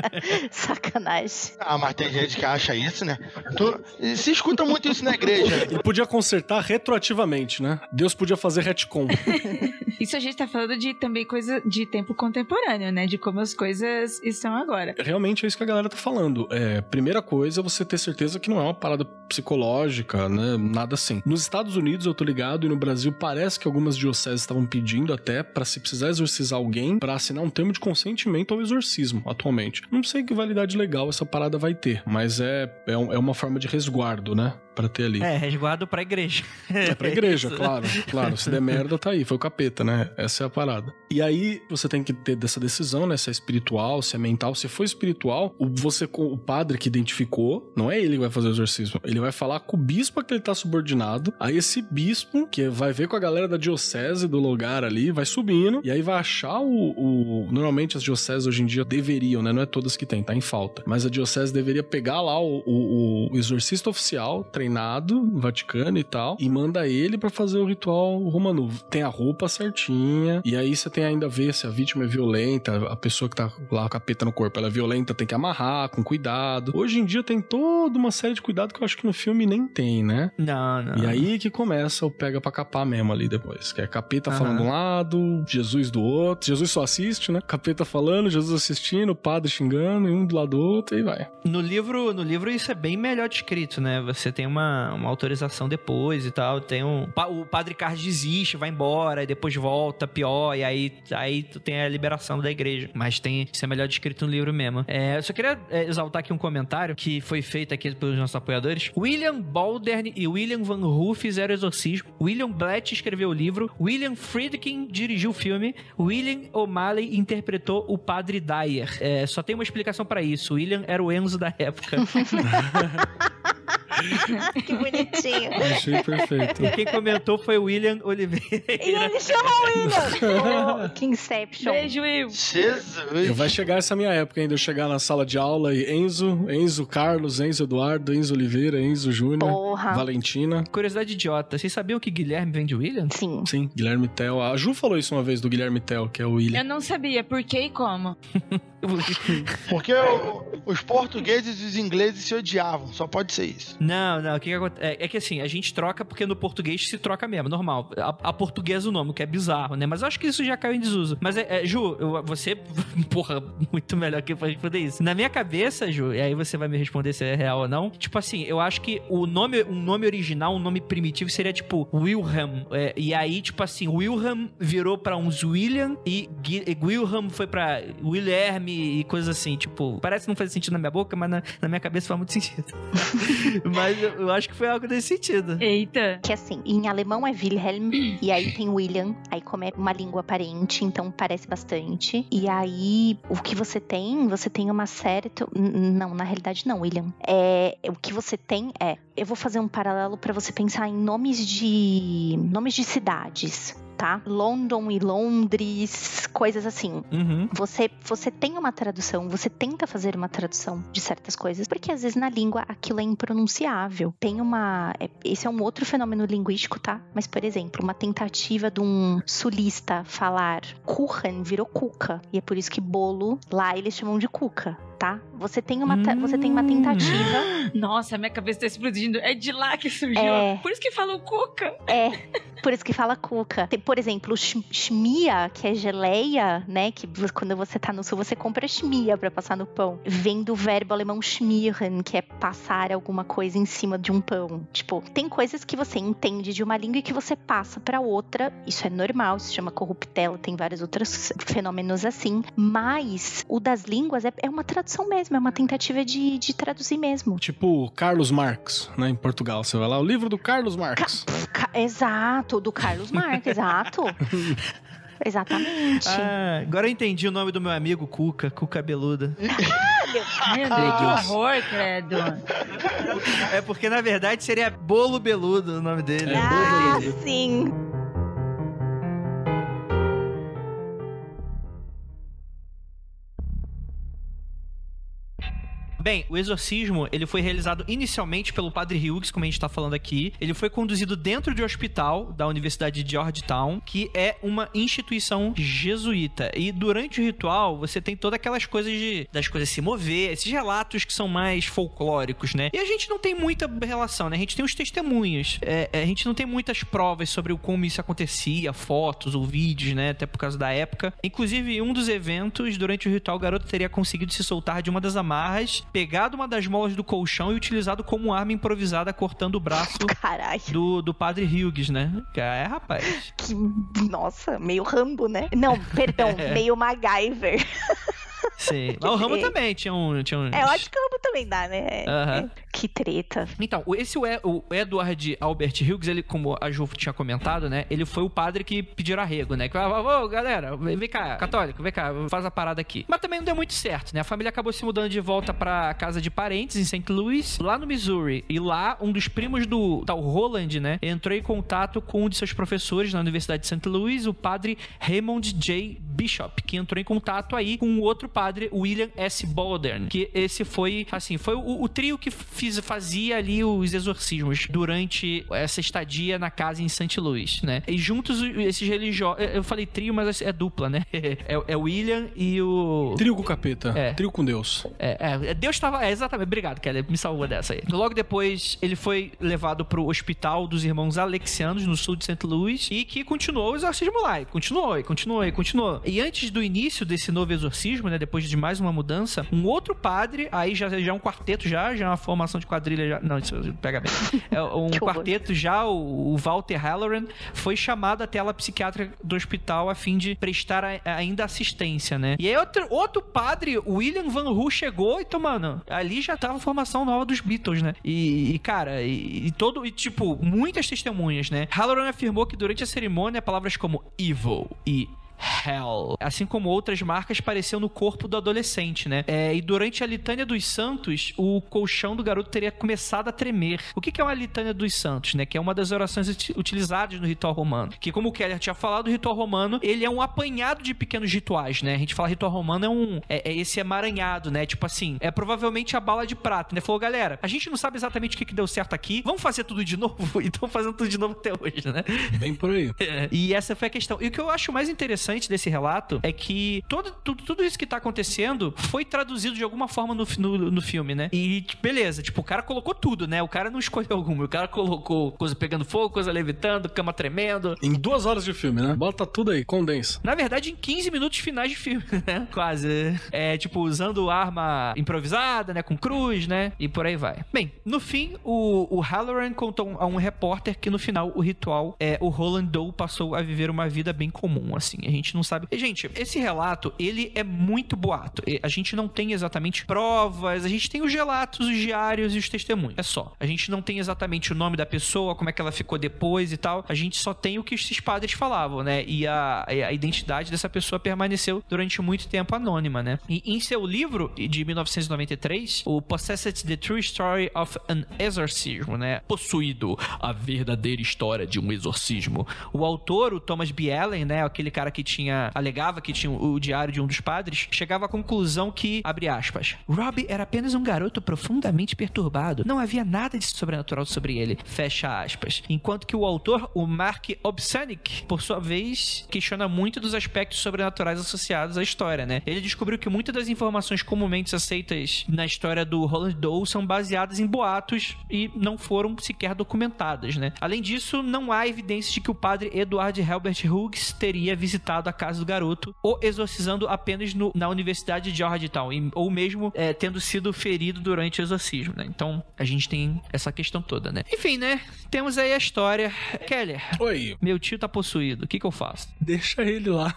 Sacanagem. Ah, mas tem gente que acha isso, né? Tu, se escuta muito muito isso na igreja. Ele podia consertar retroativamente, né? Deus podia fazer retcon. isso a gente tá falando de também coisa de tempo contemporâneo, né? De como as coisas estão agora. Realmente é isso que a galera tá falando. É, primeira coisa, você ter certeza que não é uma parada psicológica, né? Nada assim. Nos Estados Unidos, eu tô ligado, e no Brasil parece que algumas dioceses estavam pedindo até para se precisar exorcizar alguém, para assinar um termo de consentimento ao exorcismo atualmente. Não sei que validade legal essa parada vai ter, mas é, é, é uma forma de resguardo, né? Para ter ali. É, resguardo pra igreja. É pra igreja, claro. Claro, se der merda, tá aí. Foi o capeta, né? Essa é a parada. E aí, você tem que ter dessa decisão, né? Se é espiritual, se é mental. Se for espiritual, o, você, o padre que identificou, não é ele que vai fazer o exorcismo. Ele vai falar com o bispo a que ele tá subordinado. Aí esse bispo, que vai ver com a galera da diocese do lugar ali, vai subindo. E aí vai achar o... o... Normalmente as dioceses hoje em dia deveriam, né? Não é todas que tem, tá em falta. Mas a diocese deveria pegar lá o, o, o exorcista oficial, treinar treinado no Vaticano e tal, e manda ele para fazer o ritual romano. Tem a roupa certinha, e aí você tem ainda a ver se a vítima é violenta, a pessoa que tá lá com a capeta no corpo, ela é violenta, tem que amarrar com cuidado. Hoje em dia tem toda uma série de cuidado que eu acho que no filme nem tem, né? Não, não. E aí que começa o pega pra capar mesmo ali depois. Que é capeta Aham. falando de um lado, Jesus do outro. Jesus só assiste, né? Capeta falando, Jesus assistindo, o padre xingando, e um do lado do outro, e vai. No livro, no livro isso é bem melhor descrito, né? Você tem uma, uma autorização depois e tal. Tem um. O padre Carlos desiste, vai embora, e depois volta, pior, e aí, aí tu tem a liberação da igreja. Mas tem. Isso é melhor descrito no livro mesmo. É, eu só queria é, exaltar aqui um comentário que foi feito aqui pelos nossos apoiadores. William Baldern e William Van Hoo fizeram exorcismo. William Blatt escreveu o livro. William Friedkin dirigiu o filme. William O'Malley interpretou o padre Dyer. É, só tem uma explicação pra isso. William era o Enzo da época. Que bonitinho. Achei perfeito. Quem comentou foi o William Oliveira. E ele chama o William. Oh, que Inception. Beijo, Will. Jesus. Eu vai chegar essa minha época ainda, eu chegar na sala de aula e Enzo, Enzo Carlos, Enzo Eduardo, Enzo Oliveira, Enzo Júnior. Valentina. Curiosidade idiota. Vocês sabiam que Guilherme vem de William? Sim. Sim, Guilherme Tell. A Ju falou isso uma vez do Guilherme Tell, que é o William. Eu não sabia por que e como. Porque o- os portugueses e os ingleses se odiavam. Só pode ser isso. Não, não. O que, que acontece? É, é que assim, a gente troca porque no português se troca mesmo, normal. A, a portuguesa o nome, que é bizarro, né? Mas eu acho que isso já caiu em desuso. Mas, é, é, Ju, eu- você, porra, muito melhor que pra responder isso. Na minha cabeça, Ju, e aí você vai me responder se é real ou não. Tipo assim, eu acho que o nome, um nome original, um nome primitivo seria tipo Wilhelm. É, e aí, tipo assim, Wilhelm virou pra uns William e Gui- e Wilhelm foi pra Wilherme e coisas assim. Tipo, parece que não faz sentido na minha boca, mas na, na minha cabeça faz muito sentido. Mas eu, eu acho que foi algo desse sentido. Eita. Que assim, em alemão é Wilhelm, e aí tem William, aí como é uma língua parente, então parece bastante. E aí, o que você tem, você tem uma N- Não, na realidade não, William. É, o que você tem é. Eu vou fazer um paralelo pra você pensar em nomes de. nomes de cidades. Tá? London e Londres, coisas assim. Uhum. Você, você tem uma tradução, você tenta fazer uma tradução de certas coisas, porque às vezes na língua aquilo é impronunciável. Tem uma. é- Esse é um outro fenômeno linguístico, tá? Mas, por exemplo, uma tentativa de um sulista falar Kuchen virou cuca. E é por isso que bolo lá eles chamam de cuca, tá? Você tem uma, ta- você tem uma Hum. tentativa. Nossa, minha cabeça tá explodindo. É de lá que surgiu. É. Por isso que falou cuca. É, por isso que fala cuca. Tem, por exemplo, schmia, que é geleia, né? Que quando você tá no sul, você compra schmia pra passar no pão. Vem do verbo alemão schmieren, que é passar alguma coisa em cima de um pão. Tipo, tem coisas que você entende de uma língua e que você passa pra outra. Isso é normal, se chama corruptela, tem vários outros fenômenos assim. Mas o das línguas é, é uma tradução mesmo, é uma tentativa de, de traduzir mesmo. Tipo Carlos Marx, né? Em Portugal. Você vai lá, o livro do Carlos Marx. Ca- Exato, do Carlos Marques, exato. Exatamente. Ah, agora eu entendi o nome do meu amigo Cuca, Cuca Beluda. Meu Deus, que horror, credo. É porque na verdade seria Bolo Beludo o nome dele. É, ah, sim. Bem, o exorcismo, ele foi realizado inicialmente pelo Padre Hughes, como a gente tá falando aqui. Ele foi conduzido dentro de um hospital da Universidade de Georgetown, que é uma instituição jesuíta. E durante o ritual, você tem todas aquelas coisas de das coisas se mover, esses relatos que são mais folclóricos, né? E a gente não tem muita relação, né? A gente tem os testemunhos. É, a gente não tem muitas provas sobre o como isso acontecia, fotos ou vídeos, né? Até por causa da época. Inclusive, em um dos eventos, durante o ritual, o garoto teria conseguido se soltar de uma das amarras, pegado uma das molas do colchão e utilizado como arma improvisada cortando o braço do, do padre Hughes, né? É, rapaz. Que, nossa, meio Rambo, né? Não, perdão, É. meio MacGyver. Sim. Mas o Ramo também tinha um. Tinha uns... É, eu acho que Rambo também dá, né? Aham. Que treta. Então, o- esse o o Edward Albert Hughes, ele, como a Ju tinha comentado, né? Ele foi o padre que pediu arrego, né? Que falava, ô, galera, vem vem cá, católico, vem cá, faz a parada aqui. Mas também não deu muito certo, né? A família acabou se mudando de volta pra casa de parentes em St. Louis, lá no Missouri. E lá, um dos primos do tal Roland, né? Entrou em contato com um de seus professores na Universidade de St. Louis, o padre Raymond J. Bishop, que entrou em contato aí com o outro padre, William S. Baldern. Que esse foi, assim, foi o, o trio que fiz, fazia ali os exorcismos durante essa estadia na casa em St. Louis, né? E juntos esses religiosos. Eu falei trio, mas é dupla, né? É, é o William e o. Trio com o capeta. É. Trio com Deus. É, é, Deus estava. É, exatamente. Obrigado, Kelly. Me salvou dessa aí. Logo depois, ele foi levado pro hospital dos irmãos Alexianos, no sul de St. Louis, e que continuou o exorcismo lá. E continuou, e continuou, e continuou. E antes do início desse novo exorcismo, né? Depois de mais uma mudança, um outro padre, aí já, já é um quarteto já, já é uma formação de quadrilha já. Não, isso pega bem. É um quarteto já, o, o Walter Halloran, foi chamado até a ala psiquiátrica do hospital a fim de prestar a- ainda assistência, né? E aí outro, outro padre, William Van Hu, chegou, então, mano, ali já tava a formação nova dos Beatles, né? E, e, cara, e, e todo, e tipo, muitas testemunhas, né? Halloran afirmou que durante a cerimônia palavras como evil e Hell. Assim como outras marcas apareceu no corpo do adolescente, né? É, e durante a litânia dos santos, o colchão do garoto teria começado a tremer. O que que é uma litânia dos santos, né? Que é uma das orações uti- utilizadas no ritual romano. Que, como o Keller tinha falado, o ritual romano, ele é um apanhado de pequenos rituais, né? A gente fala ritual romano é um... É, é esse emaranhado, né? Tipo assim, é provavelmente a bala de prata, né? Falou, galera, a gente não sabe exatamente o que que deu certo aqui, vamos fazer tudo de novo? E estão fazendo tudo de novo até hoje, né? Bem por aí. É. E essa foi a questão. E o que eu acho mais interessante desse relato é que todo, tudo, tudo isso que tá acontecendo foi traduzido de alguma forma no, no, no filme, né? E beleza, tipo, o cara colocou tudo, né? O cara não escolheu alguma. O cara colocou coisa pegando fogo, coisa levitando, cama tremendo. Em duas horas de filme, né? Bota tudo aí, condensa. Na verdade, em 15 minutos finais de filme, né? Quase. É, tipo, usando arma improvisada, né? Com cruz, né? E por aí vai. Bem, no fim, o, o Halloran contou a um repórter que no final o ritual é o Roland Doe passou a viver uma vida bem comum, assim. A gente não sabe. E, gente, esse relato, ele é muito boato. A gente não tem exatamente provas, a gente tem os relatos, os diários e os testemunhos. É só. A gente não tem exatamente o nome da pessoa, como é que ela ficou depois e tal. A gente só tem o que esses padres falavam, né? E a, a identidade dessa pessoa permaneceu durante muito tempo anônima, né? E em seu livro de 1993, o Possessed the True Story of an Exorcism, né? Possuído a verdadeira história de um exorcismo. O autor, o Thomas B. Allen, né? Aquele cara que tinha alegava que tinha o diário de um dos padres, chegava à conclusão que, abre aspas, era apenas um garoto profundamente perturbado. Não havia nada de sobrenatural sobre ele. Fecha aspas. Enquanto que o autor, o Mark Obsanic, por sua vez, questiona muito dos aspectos sobrenaturais associados à história, né? Ele descobriu que muitas das informações comumente aceitas na história do Roland Doe são baseadas em boatos e não foram sequer documentadas, né? Além disso, não há evidências de que o padre Edward Helbert Hughes teria visitado a casa do garoto ou exorcizando apenas no- na Universidade de Georgetown, e- ou mesmo é, tendo sido ferido durante o exorcismo, né? Então, a gente tem essa questão toda, né? Enfim, né? Temos aí a história. Keller, Oi, meu tio tá possuído, o que que eu faço? deixa ele lá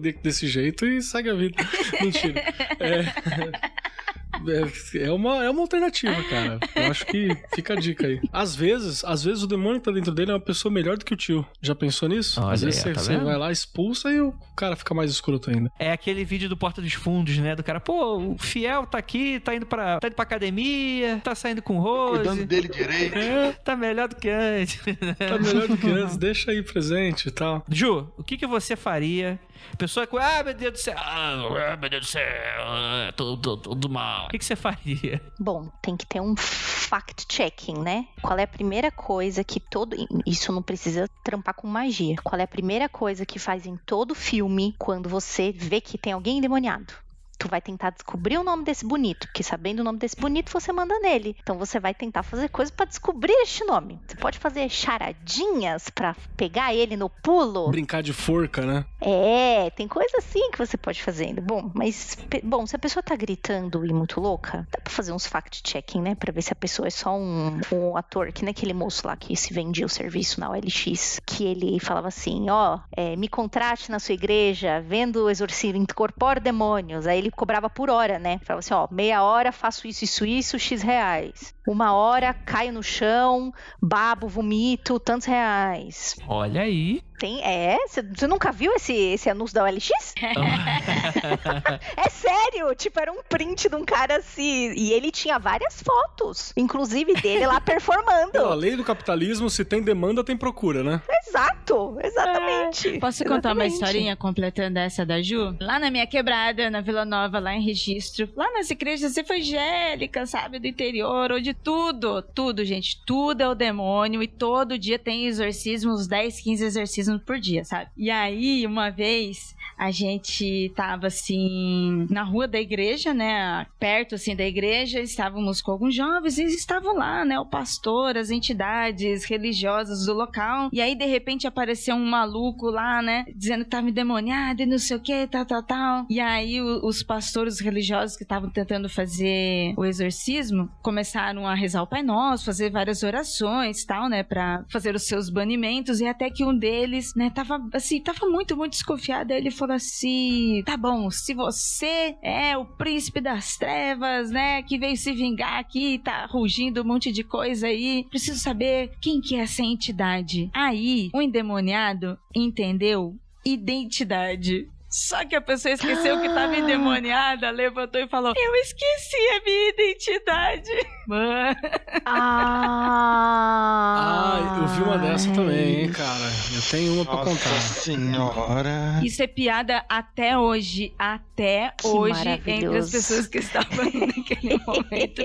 de- desse jeito e segue a vida. Mentira. É, é, é uma, é uma alternativa, cara. Eu acho que fica a dica aí. Às vezes, às vezes o demônio que tá dentro dele é uma pessoa melhor do que o tio. Já pensou nisso? Olha às vezes aí, você, tá você vai lá, expulsa e o cara fica mais escroto ainda. É aquele vídeo do Porta dos Fundos, né? Do cara, pô, o fiel tá aqui, tá indo pra, tá indo pra academia, tá saindo com Cuidando Rose, dele direito. É, tá melhor do que antes. tá melhor do que antes, deixa aí presente e tal. Ju, o que, que você faria? Pessoa com, ah, meu Deus do céu, ah, meu Deus do céu, ah, tudo, tudo mal. O que, que você faria? Bom, tem que ter um fact-checking, né? Qual é a primeira coisa que todo. Isso não precisa trampar com magia. Qual é a primeira coisa que faz em todo filme quando você vê que tem alguém endemoniado? Tu vai tentar descobrir o nome desse bonito, porque sabendo o nome desse bonito, você manda nele. Então você vai tentar fazer coisas pra descobrir este nome. Você pode fazer charadinhas pra pegar ele no pulo. Brincar de forca, né? É, tem coisa assim que você pode fazer. Bom, mas, bom, se a pessoa tá gritando e muito louca, dá pra fazer uns fact-checking, né? Pra ver se a pessoa é só um, um ator, que nem aquele moço lá que se vendia o serviço na OLX, que ele falava assim: ó, é, me contrate na sua igreja, vendo exorcismo, incorpora demônios. Aí ele cobrava por hora, né? Falava assim: ó, meia hora faço isso, isso, isso, X reais. Uma hora caio no chão, babo, vomito, tantos reais. Olha aí. Tem, é? Você nunca viu esse, esse anúncio da OLX? é sério, tipo, era um print de um cara assim, e ele tinha várias fotos, inclusive dele lá performando. Pela lei do capitalismo, se tem demanda, tem procura, né? Exato, exatamente. É. Posso contar uma historinha completando essa da Ju? Lá na minha quebrada, na Vila Nova, lá em Registro, lá nas igrejas evangélicas, sabe, do interior, onde tudo, tudo, gente, tudo é o demônio e todo dia tem exorcismo, uns 10, 15 exorcismos por dia, sabe? E aí, uma vez, a gente tava assim na rua da igreja, né, perto assim da igreja, estávamos com alguns jovens e estavam lá, né, o pastor, as entidades religiosas do local. E aí de repente apareceu um maluco lá, né, dizendo que tava endemoniado e não sei o que, tal, tal, tal. E aí o, os pastores religiosos que estavam tentando fazer o exorcismo começaram a rezar o Pai Nosso, fazer várias orações, tal, né, para fazer os seus banimentos. E até que um deles, né, tava assim, tava muito, muito desconfiado. Aí ele falou assim: tá bom, se você é o príncipe das trevas, né, que veio se vingar aqui, tá rugindo um monte de coisa aí, preciso saber quem que é essa entidade. Aí, o endemoniado entendeu identidade. Só que a pessoa esqueceu que tava endemoniada, levantou e falou: Eu esqueci a minha identidade. Mano. Ah, eu vi uma dessa também, hein, cara. Eu tenho uma pra Nossa contar. senhora. Isso é piada até hoje. Até Que hoje, entre as pessoas que estavam naquele momento.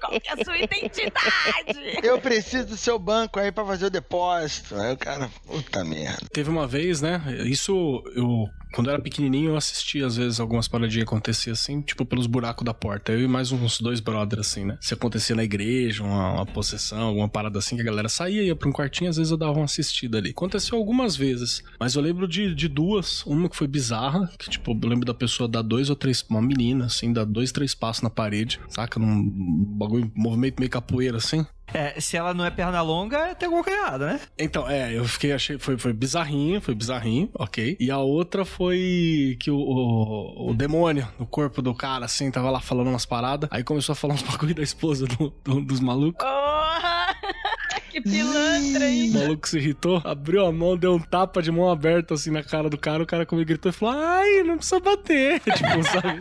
Qual que é a sua identidade? Eu preciso do seu banco aí pra fazer o depósito. Aí o cara, puta merda. Teve uma vez, né? Isso eu. Quando eu era pequenininho, eu assistia às vezes algumas paradinhas que acontecia assim, tipo pelos buracos da porta. Eu e mais uns dois brothers, assim, né? Se acontecia na igreja, uma, uma possessão, alguma parada assim, que a galera saía, ia pra um quartinho, às vezes eu dava uma assistida ali. Aconteceu algumas vezes, mas eu lembro de, de duas. Uma que foi bizarra, que tipo, eu lembro da pessoa dar dois ou três, uma menina, assim, dar dois, três passos na parede, saca? Num bagulho, movimento meio capoeira, assim. É, se ela não é perna longa, tem alguma coisa errada, né? Então, é, eu fiquei, achei, foi, foi bizarrinho, foi bizarrinho, ok. E a outra foi que o, o, o demônio no corpo do cara, assim, tava lá falando umas paradas, aí começou a falar uns bagulho da esposa do- do- dos malucos. Porra! Que pilantra, O hein? maluco se irritou, abriu a mão, deu um tapa de mão aberta assim na cara do cara. O cara comigo gritou e falou: Ai, não precisa bater. tipo, sabe?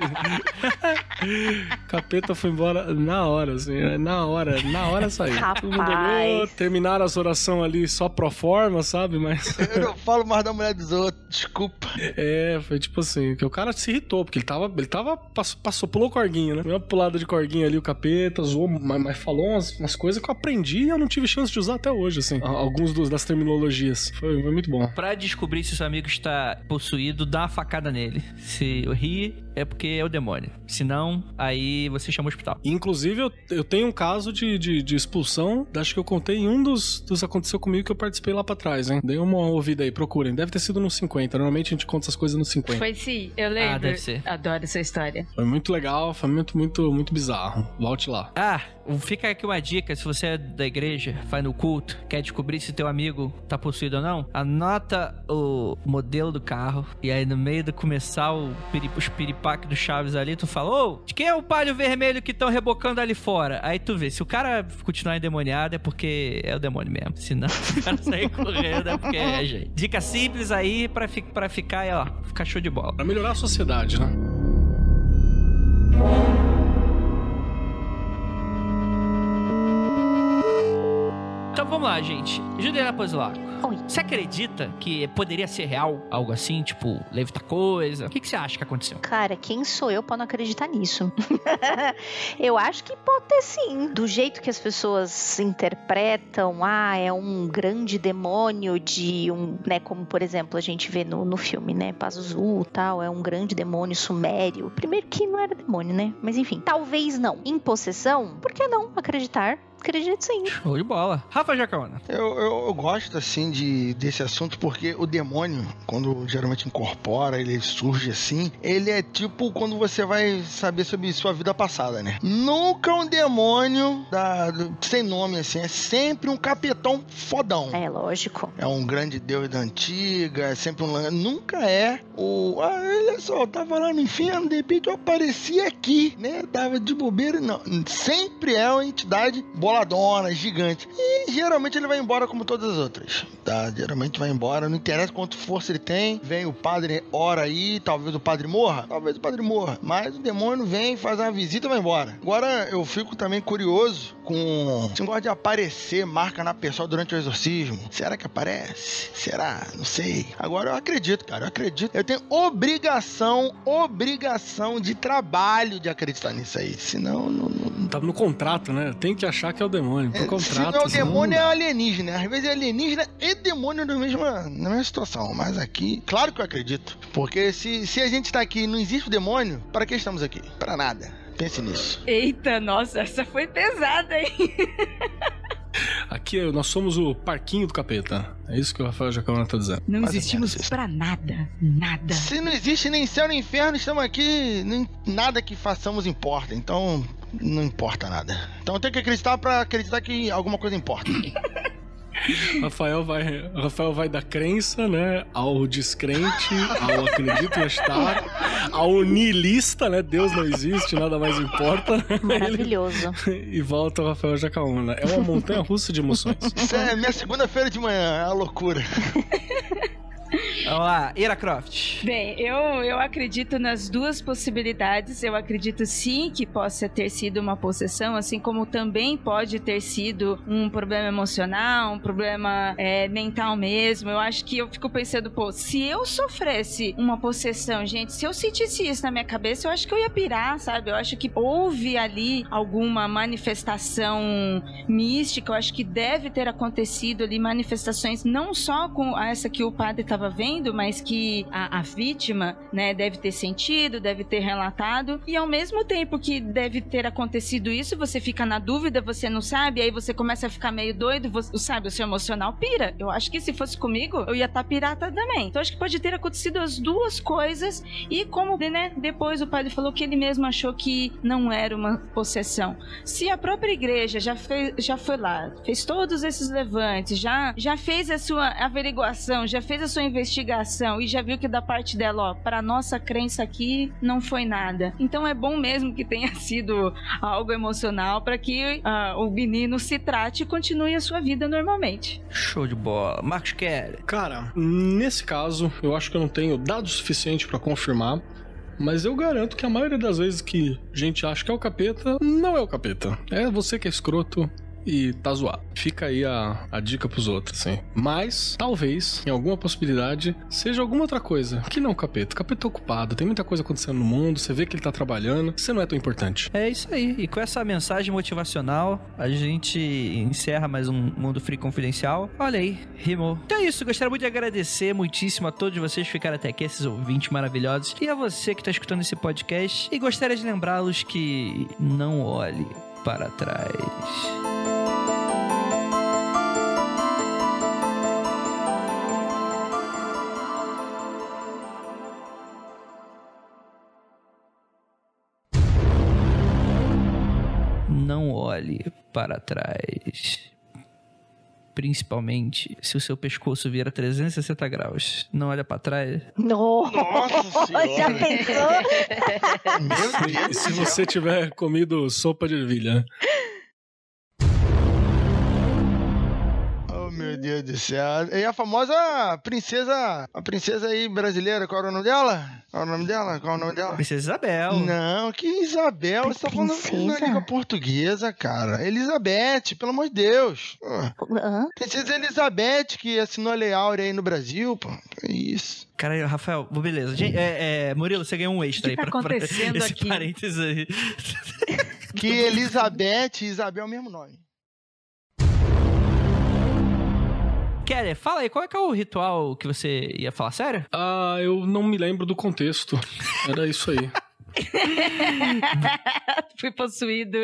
Capeta foi embora na hora, assim, né? na hora, na hora saiu. Todo mundo olhou, terminaram as orações ali só pro forma, sabe? Mas Eu não falo mais da mulher dos outros, desculpa. é, foi tipo assim, que o cara se irritou, porque ele tava, ele tava, passou, passou pulou corguinho, né? Deu uma pulada de corguinho ali, o capeta, zoou, mas, mas falou umas, umas coisas que eu aprendi e eu não tive chance de usar até hoje, assim. Alguns dos, das terminologias. Foi, foi muito bom. Pra descobrir se seu amigo está possuído, dá uma facada nele. Se eu rir, é porque é o demônio. Se não, aí você chama o hospital. Inclusive, eu, eu tenho um caso de, de, de expulsão. Acho que eu contei em um dos, dos aconteceu comigo que eu participei lá pra trás, hein? Dei uma ouvida aí, procurem. Deve ter sido no 50. Normalmente a gente conta essas coisas no 50. Foi, Foi sim, eu lembro. Ah, deve ser. Adoro essa história. muito legal, foi muito, muito, muito bizarro. Volte lá. Ah, fica aqui uma dica, se você é da igreja, vai no culto, quer descobrir se teu amigo tá possuído ou não, anota o modelo do carro e aí no meio de começar o piri, os piripaque do Chaves ali, tu fala, ô, de quem é o palho vermelho que estão rebocando ali fora? Aí tu vê, se o cara continuar endemoniado é porque é o demônio mesmo, se não, o cara sair correndo é porque é, gente. Dica simples aí pra, fi, pra ficar, ó, ficar show de bola. Pra melhorar a sociedade, né? Então vamos lá, gente. Juliana Pozilaco. Oi. Você acredita que poderia ser real algo assim, tipo, levitar coisa? O que, que você acha que aconteceu? Cara, quem sou eu pra não acreditar nisso? eu acho que pode ter sim. Do jeito que as pessoas interpretam, ah, é um grande demônio de um, né, como por exemplo a gente vê no, no filme, né, Pazuzu tal, é um grande demônio sumério. Primeiro que não era demônio, né? Mas enfim, talvez não. Em possessão, por que não acreditar? Acredito sim. Show de bola. Rafa Jacaona. Eu, eu, eu gosto, assim, de, desse assunto porque o demônio, quando geralmente incorpora, ele surge assim, ele é tipo quando você vai saber sobre sua vida passada, né? Nunca um demônio da, sem nome, assim, é sempre um capetão fodão. É lógico. É um grande deus da antiga, é sempre um. Nunca é o. Ah, olha só, eu tava lá no inferno, de repente eu apareci aqui, né? Tava de bobeira. Não. Sempre é uma entidade bola boladona, gigante. E geralmente ele vai embora como todas as outras. Tá? Geralmente vai embora, não interessa quanto força ele tem. Vem o padre, ora aí, talvez o padre morra, talvez o padre morra. Mas o demônio vem, faz uma visita e vai embora. Agora eu fico também curioso com esse negócio de aparecer marca na pessoa durante o exorcismo. Será que aparece? Será? Não sei. Agora eu acredito, cara, eu acredito. Eu tenho obrigação, obrigação de trabalho de acreditar nisso aí. Senão, não, não... Tá no contrato, né? Tem que achar que é o demônio. Pro É, contrato. Se não é o senão demônio, é não alienígena. Às vezes é alienígena e demônio na mesma, na mesma situação. Mas aqui, claro que eu acredito. Porque se, se a gente tá aqui e não existe o demônio, para que estamos aqui? Para nada. Pense nisso. Eita, nossa, essa foi pesada, hein? Aqui nós somos o parquinho do capeta. É isso que o Rafael Jacobana tá dizendo. Não existimos pra nada. Nada. Se não existe nem céu nem inferno, estamos aqui. Nem, nada que façamos importa. Então, não importa nada. Então tem que acreditar para acreditar que alguma coisa importa. Rafael vai, Rafael vai da crença, né, ao descrente, ao acredito em estar, ao niilista, né, Deus não existe, nada mais importa, né, Maravilhoso. e volta o Rafael Jacaúna. É uma montanha russa de emoções. Isso é minha segunda-feira de manhã, é uma loucura. Vamos lá, Ira Croft. Bem, eu, eu acredito nas duas possibilidades. Eu acredito sim que possa ter sido uma possessão, assim como também pode ter sido um problema emocional, um problema é, mental mesmo. Eu acho que eu fico pensando, pô, se eu sofresse uma possessão, gente, se eu sentisse isso na minha cabeça, eu acho que eu ia pirar, sabe? Eu acho que houve ali alguma manifestação mística. Eu acho que deve ter acontecido ali manifestações não só com essa que o padre estava vendo, mas que a, a vítima, né, deve ter sentido, deve ter relatado. E ao mesmo tempo que deve ter acontecido isso, você fica na dúvida, você não sabe, aí você começa a ficar meio doido, você, sabe, o seu emocional pira. Eu acho que se fosse comigo, eu ia estar pirata também. Então acho que pode ter acontecido as duas coisas. E como, né, depois o padre falou que ele mesmo achou que não era uma possessão. Se a própria igreja já, fez, já foi lá, fez todos esses levantes, já, já fez a sua averiguação, já fez a sua investigação e já viu que da parte dela, ó, para nossa crença aqui não foi nada. Então é bom mesmo que tenha sido algo emocional para que ah, o menino se trate e continue a sua vida normalmente. Show de bola. Marcos Kelly. Cara, nesse caso, eu acho que eu não tenho dados suficiente pra confirmar. Mas eu garanto que a maioria das vezes que a gente acha que é o capeta, não é o capeta. É você que é escroto e tá zoado. Fica aí a, a dica pros outros, assim. Mas, talvez, em alguma possibilidade, seja alguma outra coisa que não o capeta. O capeta tá ocupado, tem muita coisa acontecendo no mundo, você vê que ele tá trabalhando, você não é tão importante. É isso aí. E com essa mensagem motivacional, a gente encerra mais um Mundo Free Confidencial. Olha aí, rimou. Então é isso. Gostaria muito de agradecer muitíssimo a todos vocês que ficaram até aqui, esses ouvintes maravilhosos. E a você que está escutando esse podcast. E gostaria de lembrá-los que não olhe para trás. Para trás. Principalmente se o seu pescoço vira 360 graus. Não olha para trás. Nossa, Nossa já senhora. pensou? Meu Deus E do se céu. você tiver comido sopa de ervilha, meu Deus do céu. E a famosa princesa, a princesa aí brasileira, qual era o nome dela? Qual era o nome dela? Qual é o nome dela? Princesa Isabel. Não, que Isabel, você tá falando na língua portuguesa, cara. Elizabeth, pelo amor de Deus. Pô, Hã? Princesa Elizabeth, que assinou a Lei Áurea aí no Brasil, pô. Que isso. Cara, Rafael, beleza. Gente, é, é, Murilo, você ganhou um extra O aí que tá pra, pra acontecendo esse aqui? parênteses aí. Que Elizabeth e Isabel é o mesmo nome. Kelly, fala aí, qual é que é o ritual que você ia falar? Sério? Ah, eu não me lembro do contexto. Era isso aí. Fui possuído.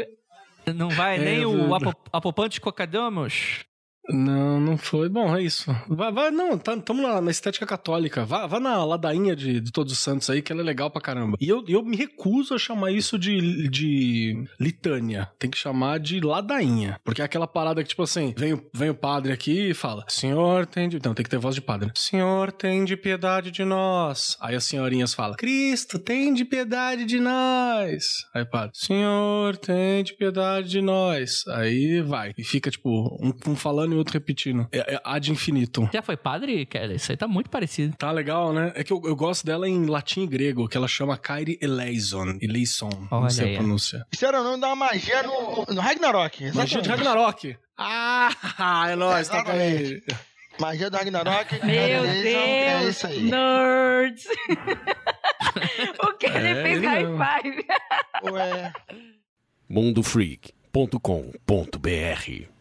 Não vai É, nem eu o vou- apo, apopante cocadamos? Não, não foi. Bom, é isso. Vai, vai não, estamos tá, na, na, estética católica. Vá, vá na ladainha de, de Todos os Santos aí, que ela é legal pra caramba. E eu, eu me recuso a chamar isso de, de litânia. Tem que chamar de ladainha. Porque é aquela parada que, tipo assim, vem, vem o padre aqui e fala: Senhor, tem de. Não, tem que ter voz de padre. Senhor, tem de piedade de nós. Aí as senhorinhas falam: Cristo, tem de piedade de nós. Aí, padre: Senhor, tem de piedade de nós. Aí vai. E fica, tipo, um, um falando e outro repetindo. É, é ad infinito. Já foi padre, Kelly? Isso aí tá muito parecido. Tá legal, né? É que eu, eu gosto dela em latim e grego, que ela chama Kairi Eleison. Eleison. Não sei aí. a pronúncia. Isso era o nome da magia no, no Ragnarok. Exatamente. Magia de Ragnarok. Ah, é nóis, tá aí. Magia do Ragnarok. Meu Deus, é isso aí. Nerds. o que ele é, fez high five. Ué. mundofreak.com.br